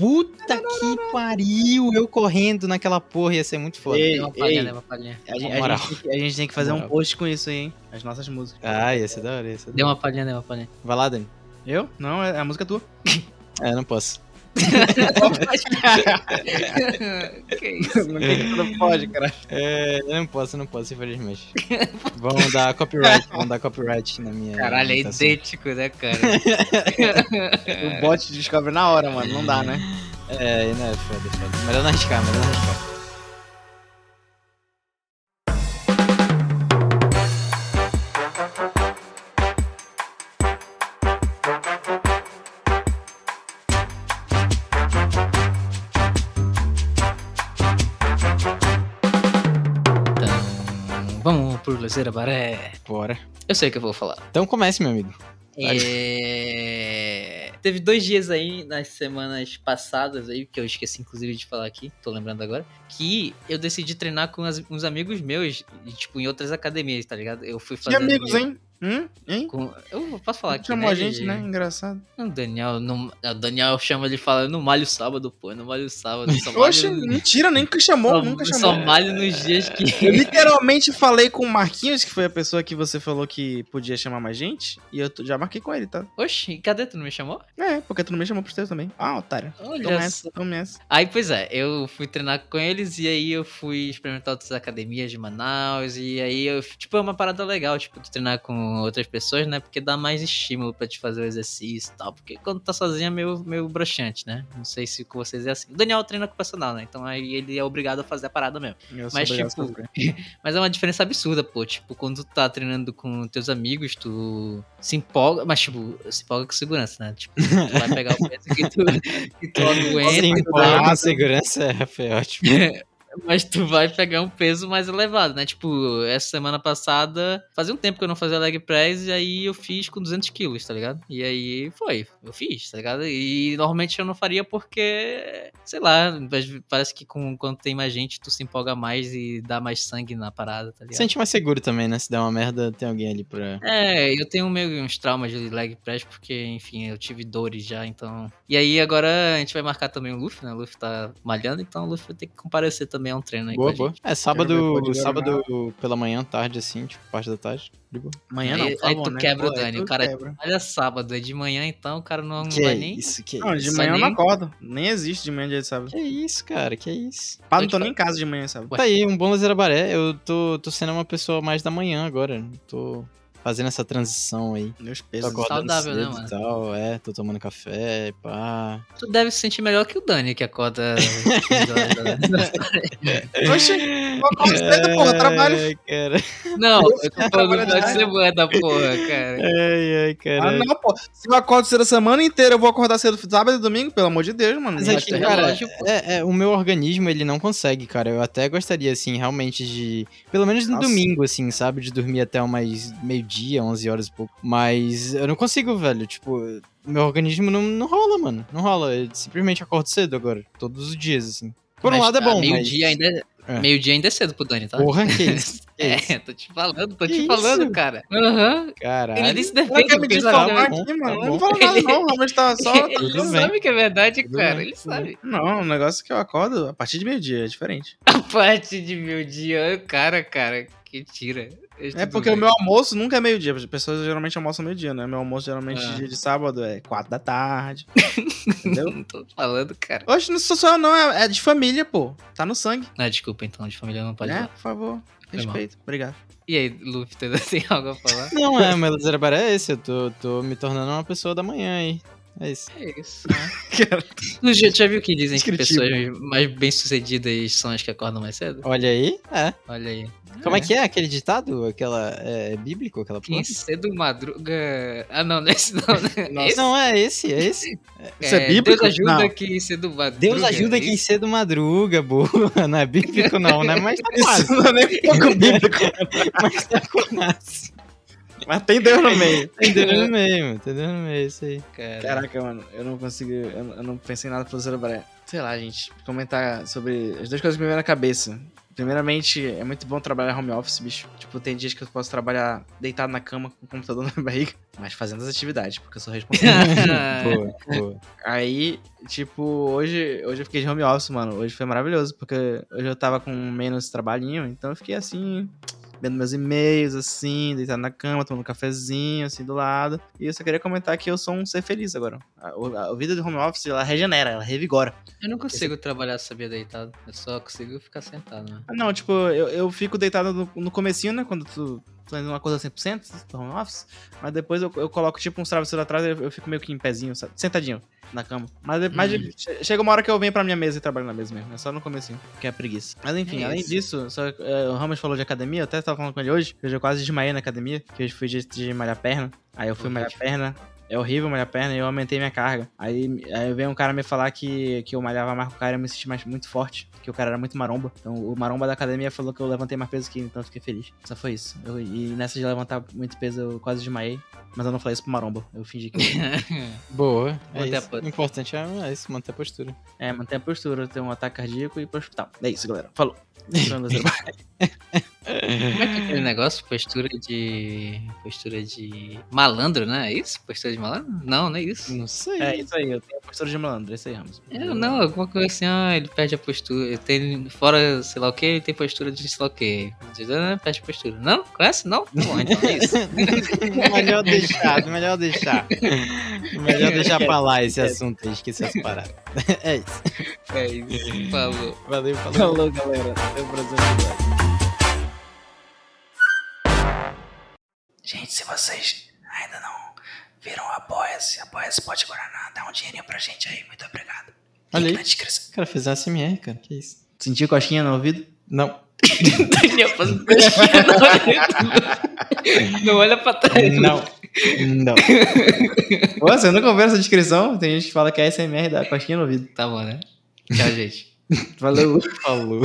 Puta que pariu! Eu correndo naquela porra ia ser muito foda. Ei, uma palhinha, uma palhinha. A gente, a gente a gente tem que fazer um post com isso aí, hein? As nossas músicas. Ah, ia ser da hora, ia ser da Deu uma palhinha, deu uma palhinha. Vai lá, Dani. Eu? Não, é a música tua. É, não posso. [laughs] que isso? Não pode, cara. É, eu não posso, não posso, infelizmente. [laughs] Vão dar copyright, vão dar copyright na minha. Caralho, é idêntico, né, cara? [laughs] O bot descobre na hora, mano. Não dá, né? É, não é foda, foda. Melhor não arriscar, melhor não arriscar. Por Luzeira Baré. Bora. Eu sei o que eu vou falar. Então comece, meu amigo. É... Teve dois dias aí nas semanas passadas aí, que eu esqueci inclusive de falar aqui, tô lembrando agora, que eu decidi treinar com as- uns amigos meus, e, tipo, em outras academias, tá ligado? Eu fui Que fazer. amigos, hein? Hum? Hein? Com... Eu posso falar aqui, Chamou né? a gente, né? Engraçado. O Daniel, não... o Daniel chama ele e fala, não malho sábado, pô, não malho sábado. Só. Oxe, mentira, nem que chamou, só, nunca só chamou. malho nos dias que. [laughs] Eu literalmente falei com o Marquinhos, que foi a pessoa que você falou que podia chamar mais gente, e eu já marquei com ele, tá? Oxe, cadê? Tu não me chamou? É, porque tu não me chamou pros teus também. Ah, otário. Olha Toma só. essa, toma essa. Aí, pois é, eu fui treinar com eles e aí eu fui experimentar outras academias de Manaus e aí eu, tipo, é uma parada legal, tipo, tu treinar com outras pessoas, né? Porque dá mais estímulo pra te fazer o exercício e tal. Porque quando tá sozinho é meio, meio broxante, né? Não sei se com vocês é assim. O Daniel treina com o personal, né? Então aí ele é obrigado a fazer a parada mesmo. Eu Mas, tipo. [laughs] Mas é uma diferença absurda, pô. Tipo, quando tu tá treinando com teus amigos, tu se empolga, mas, tipo, se empolga com segurança, né? Tipo, tu vai pegar o peso que tu, que tu [laughs] aguenta. E tal. com segurança é, foi ótimo. [laughs] Mas tu vai pegar um peso mais elevado, né? Tipo, essa semana passada, fazia um tempo que eu não fazia leg press e aí eu fiz com 200 quilos, tá ligado? E aí foi, eu fiz, tá ligado? E normalmente eu não faria porque, sei lá, parece que com, quando tem mais gente tu se empolga mais e dá mais sangue na parada, tá ligado? Sente mais seguro também, né? Se der uma merda, tem alguém ali pra. É, eu tenho meio uns traumas de leg press, porque, enfim, eu tive dores já, então. E aí agora a gente vai marcar também o Luffy, né? O Luffy tá malhando, então o Luffy vai ter que comparecer também a um treino aí Boa, com a boa. gente. É, sábado, sábado pela manhã, tarde, assim, tipo, parte da tarde. De boa. Amanhã Aí- não, por aí favor, tu né? quebra o Pô, aí Dani, o cara- quebra. Olha sábado, é de manhã então, o cara não, não Que vai é nem. isso, que Não, de Isso manhã eu não nem- acordo. Nem existe de manhã dia de sábado. Que isso, cara, que isso. Pá, não tô nem em casa de manhã, sabe? Tá aí, um bom Lazerabaré. Eu tô, tô sendo uma pessoa mais da manhã agora. Tô fazendo essa transição aí. Meus pesos. Saudável, né, mano? tal, é, tô tomando café, pá. Tu deve se sentir melhor que o Dani, que acorda. 15 horas da- [laughs] Oxe, eu acordo cedo, porra, trabalho. Ai, cara. não, eu tô falando final de semana, porra, cara. Ai, ai, Ah, cara. não, pô. Se eu acordo cedo a semana inteira, eu vou acordar cedo sábado e domingo, pelo amor de Deus, mano. Mas é que, cara, relógio, é, é, o meu organismo, ele não consegue, cara. Eu até gostaria, assim, realmente de... Pelo menos no Nossa. domingo, assim, sabe? De dormir até umas meio-dia, 11 horas e pouco. Mas eu não consigo, velho. Tipo, meu organismo não, não rola, mano. Não rola. Eu simplesmente acordo cedo agora. Todos os dias, assim. Por um Mas, lado é ah, bom, mas... Meio-dia ainda, É. meio-dia ainda é cedo pro Dani, tá? Porra, que [laughs] isso? Que isso? É, tô te falando, tô Que te falando, isso? cara. Aham. Caralho. Ele disse defende quer me tá bom, aqui, tá mano. bom. Não fala nada, não. Realmente tá só. [laughs] Ele sabe que é verdade, Tudo cara. bem, Ele sabe. Não, o negócio é que eu acordo a partir de meio-dia, é diferente. [laughs] A parte de meio-dia, cara, cara, que tira. É porque o meu almoço nunca é meio-dia. As pessoas geralmente almoçam meio-dia, né? Meu almoço geralmente Ah. dia de sábado é quatro da tarde. [laughs] entendeu? Não tô falando, cara. Hoje não sou só eu, não, é, é de família, pô. Tá no sangue. Não, desculpa, então, de família não pode é, falar. por favor. Respeito. Obrigado. E aí, Luffy, tu [laughs] ainda tem algo a falar? Não, é, meu Lazerabaré é esse. Eu tô, tô me tornando uma pessoa da manhã aí. É isso. É isso, né? [laughs] Já, já viu que dizem que pessoas mais bem-sucedidas são as que acordam mais cedo? Olha aí, é. Olha aí. Como é que é aquele ditado? Aquela. É, bíblico, aquela? Quem cedo madruga. Ah, não, não é esse não, né? [laughs] Esse, Não, é esse, é esse. Isso é bíblico? Deus ajuda Não. quem cedo madruga. Deus ajuda é quem isso? cedo madruga, boa. [laughs] Não é bíblico, não, né? Mas tá quase. Isso não é nem um pouco bíblico. Mas tá quase. Mas tem Deus no meio. [laughs] Entendeu no meio, mano. Entendeu no meio, isso aí. Cara, Caraca, mano, eu não consigo. Eu, eu não pensei em nada pro Cerebré. Sei lá, gente. Comentar sobre as duas coisas que me vieram na cabeça. Primeiramente, é muito bom trabalhar home office, bicho. Tipo, tem dias que eu posso trabalhar deitado na cama com o computador [laughs] na barriga, mas fazendo as atividades, porque eu sou responsável. [laughs] Boa, boa. Aí, tipo, hoje, hoje eu fiquei de home office, mano. Hoje foi maravilhoso, porque hoje eu tava com menos trabalhinho, então eu fiquei assim, vendo meus e-mails, assim, deitado na cama, tomando um cafezinho, assim, do lado. E eu só queria comentar que eu sou um ser feliz agora. A, a, a vida de home office, ela regenera, ela revigora. Eu não consigo trabalhar sabia deitado. Eu só consigo ficar sentado, né? Ah, Não, tipo, eu, eu fico deitado no, no comecinho, né, quando tu ainda não acorda 100% do home office, mas depois eu, eu coloco, tipo, uns travesseiros atrás e eu, eu fico meio que em pezinho, sabe? sentadinho na cama. Mas, mas Hum. che- chega uma hora que eu venho pra minha mesa e trabalho na mesa mesmo, é só no comecinho, que é preguiça. Mas enfim, É além isso. disso, só, é, o Ramos falou de academia, eu até tava falando com ele hoje, que eu quase desmaiei na academia, que hoje fui de, de malhar perna, aí eu fui malhar perna, é horrível malhar perna e eu aumentei minha carga. Aí, aí veio um cara me falar que, que eu malhava mais com o cara e eu me senti mais, muito forte, que o cara era muito maromba. Então o maromba da academia falou que eu levantei mais peso que ele, então eu fiquei feliz. Só foi isso. Eu- e nessa de levantar muito peso eu quase desmaiei, mas eu não falei isso pro maromba. Eu fingi que. [laughs] Boa. É O importante é, é isso, manter a postura. é, manter a postura, ter um ataque cardíaco e ir pro hospital. É isso, galera. Falou. [laughs] [laughs] Como é que é aquele negócio? Postura de. Postura de. Malandro, né? É isso? Postura de malandro? Não, não é isso. Não sei. é isso aí, eu tenho a postura de malandro, é isso aí, Ramos. É, não, alguma coisa assim, ah, ele perde a postura. Ele tem, fora sei lá o que, ele tem postura de sei lá o que. Perde a postura. Não? Conhece? Não? Bom, então é isso. [laughs] melhor deixar, melhor deixar. Melhor deixar pra lá esse assunto aí, esquecer essa parada. É isso. É isso. Falou. Valeu, falou. Falou, galera. Até o próximo episódio. Gente, se vocês ainda não viram o Apoia-se, Apoia-se pode Guaraná, dá um dinheirinho pra gente aí, muito obrigado. Olha aí. na descrição. O cara fez SMR, cara. Que isso? Sentiu cosquinha no ouvido? Não. Daniel fazendo pesquisa, não, não olha pra trás. Não. Não. Pô, você nunca ouviu essa descrição? Tem gente que fala que é SMR da cosquinha no ouvido. Tá bom, né? Tchau, gente. Valeu. Falou.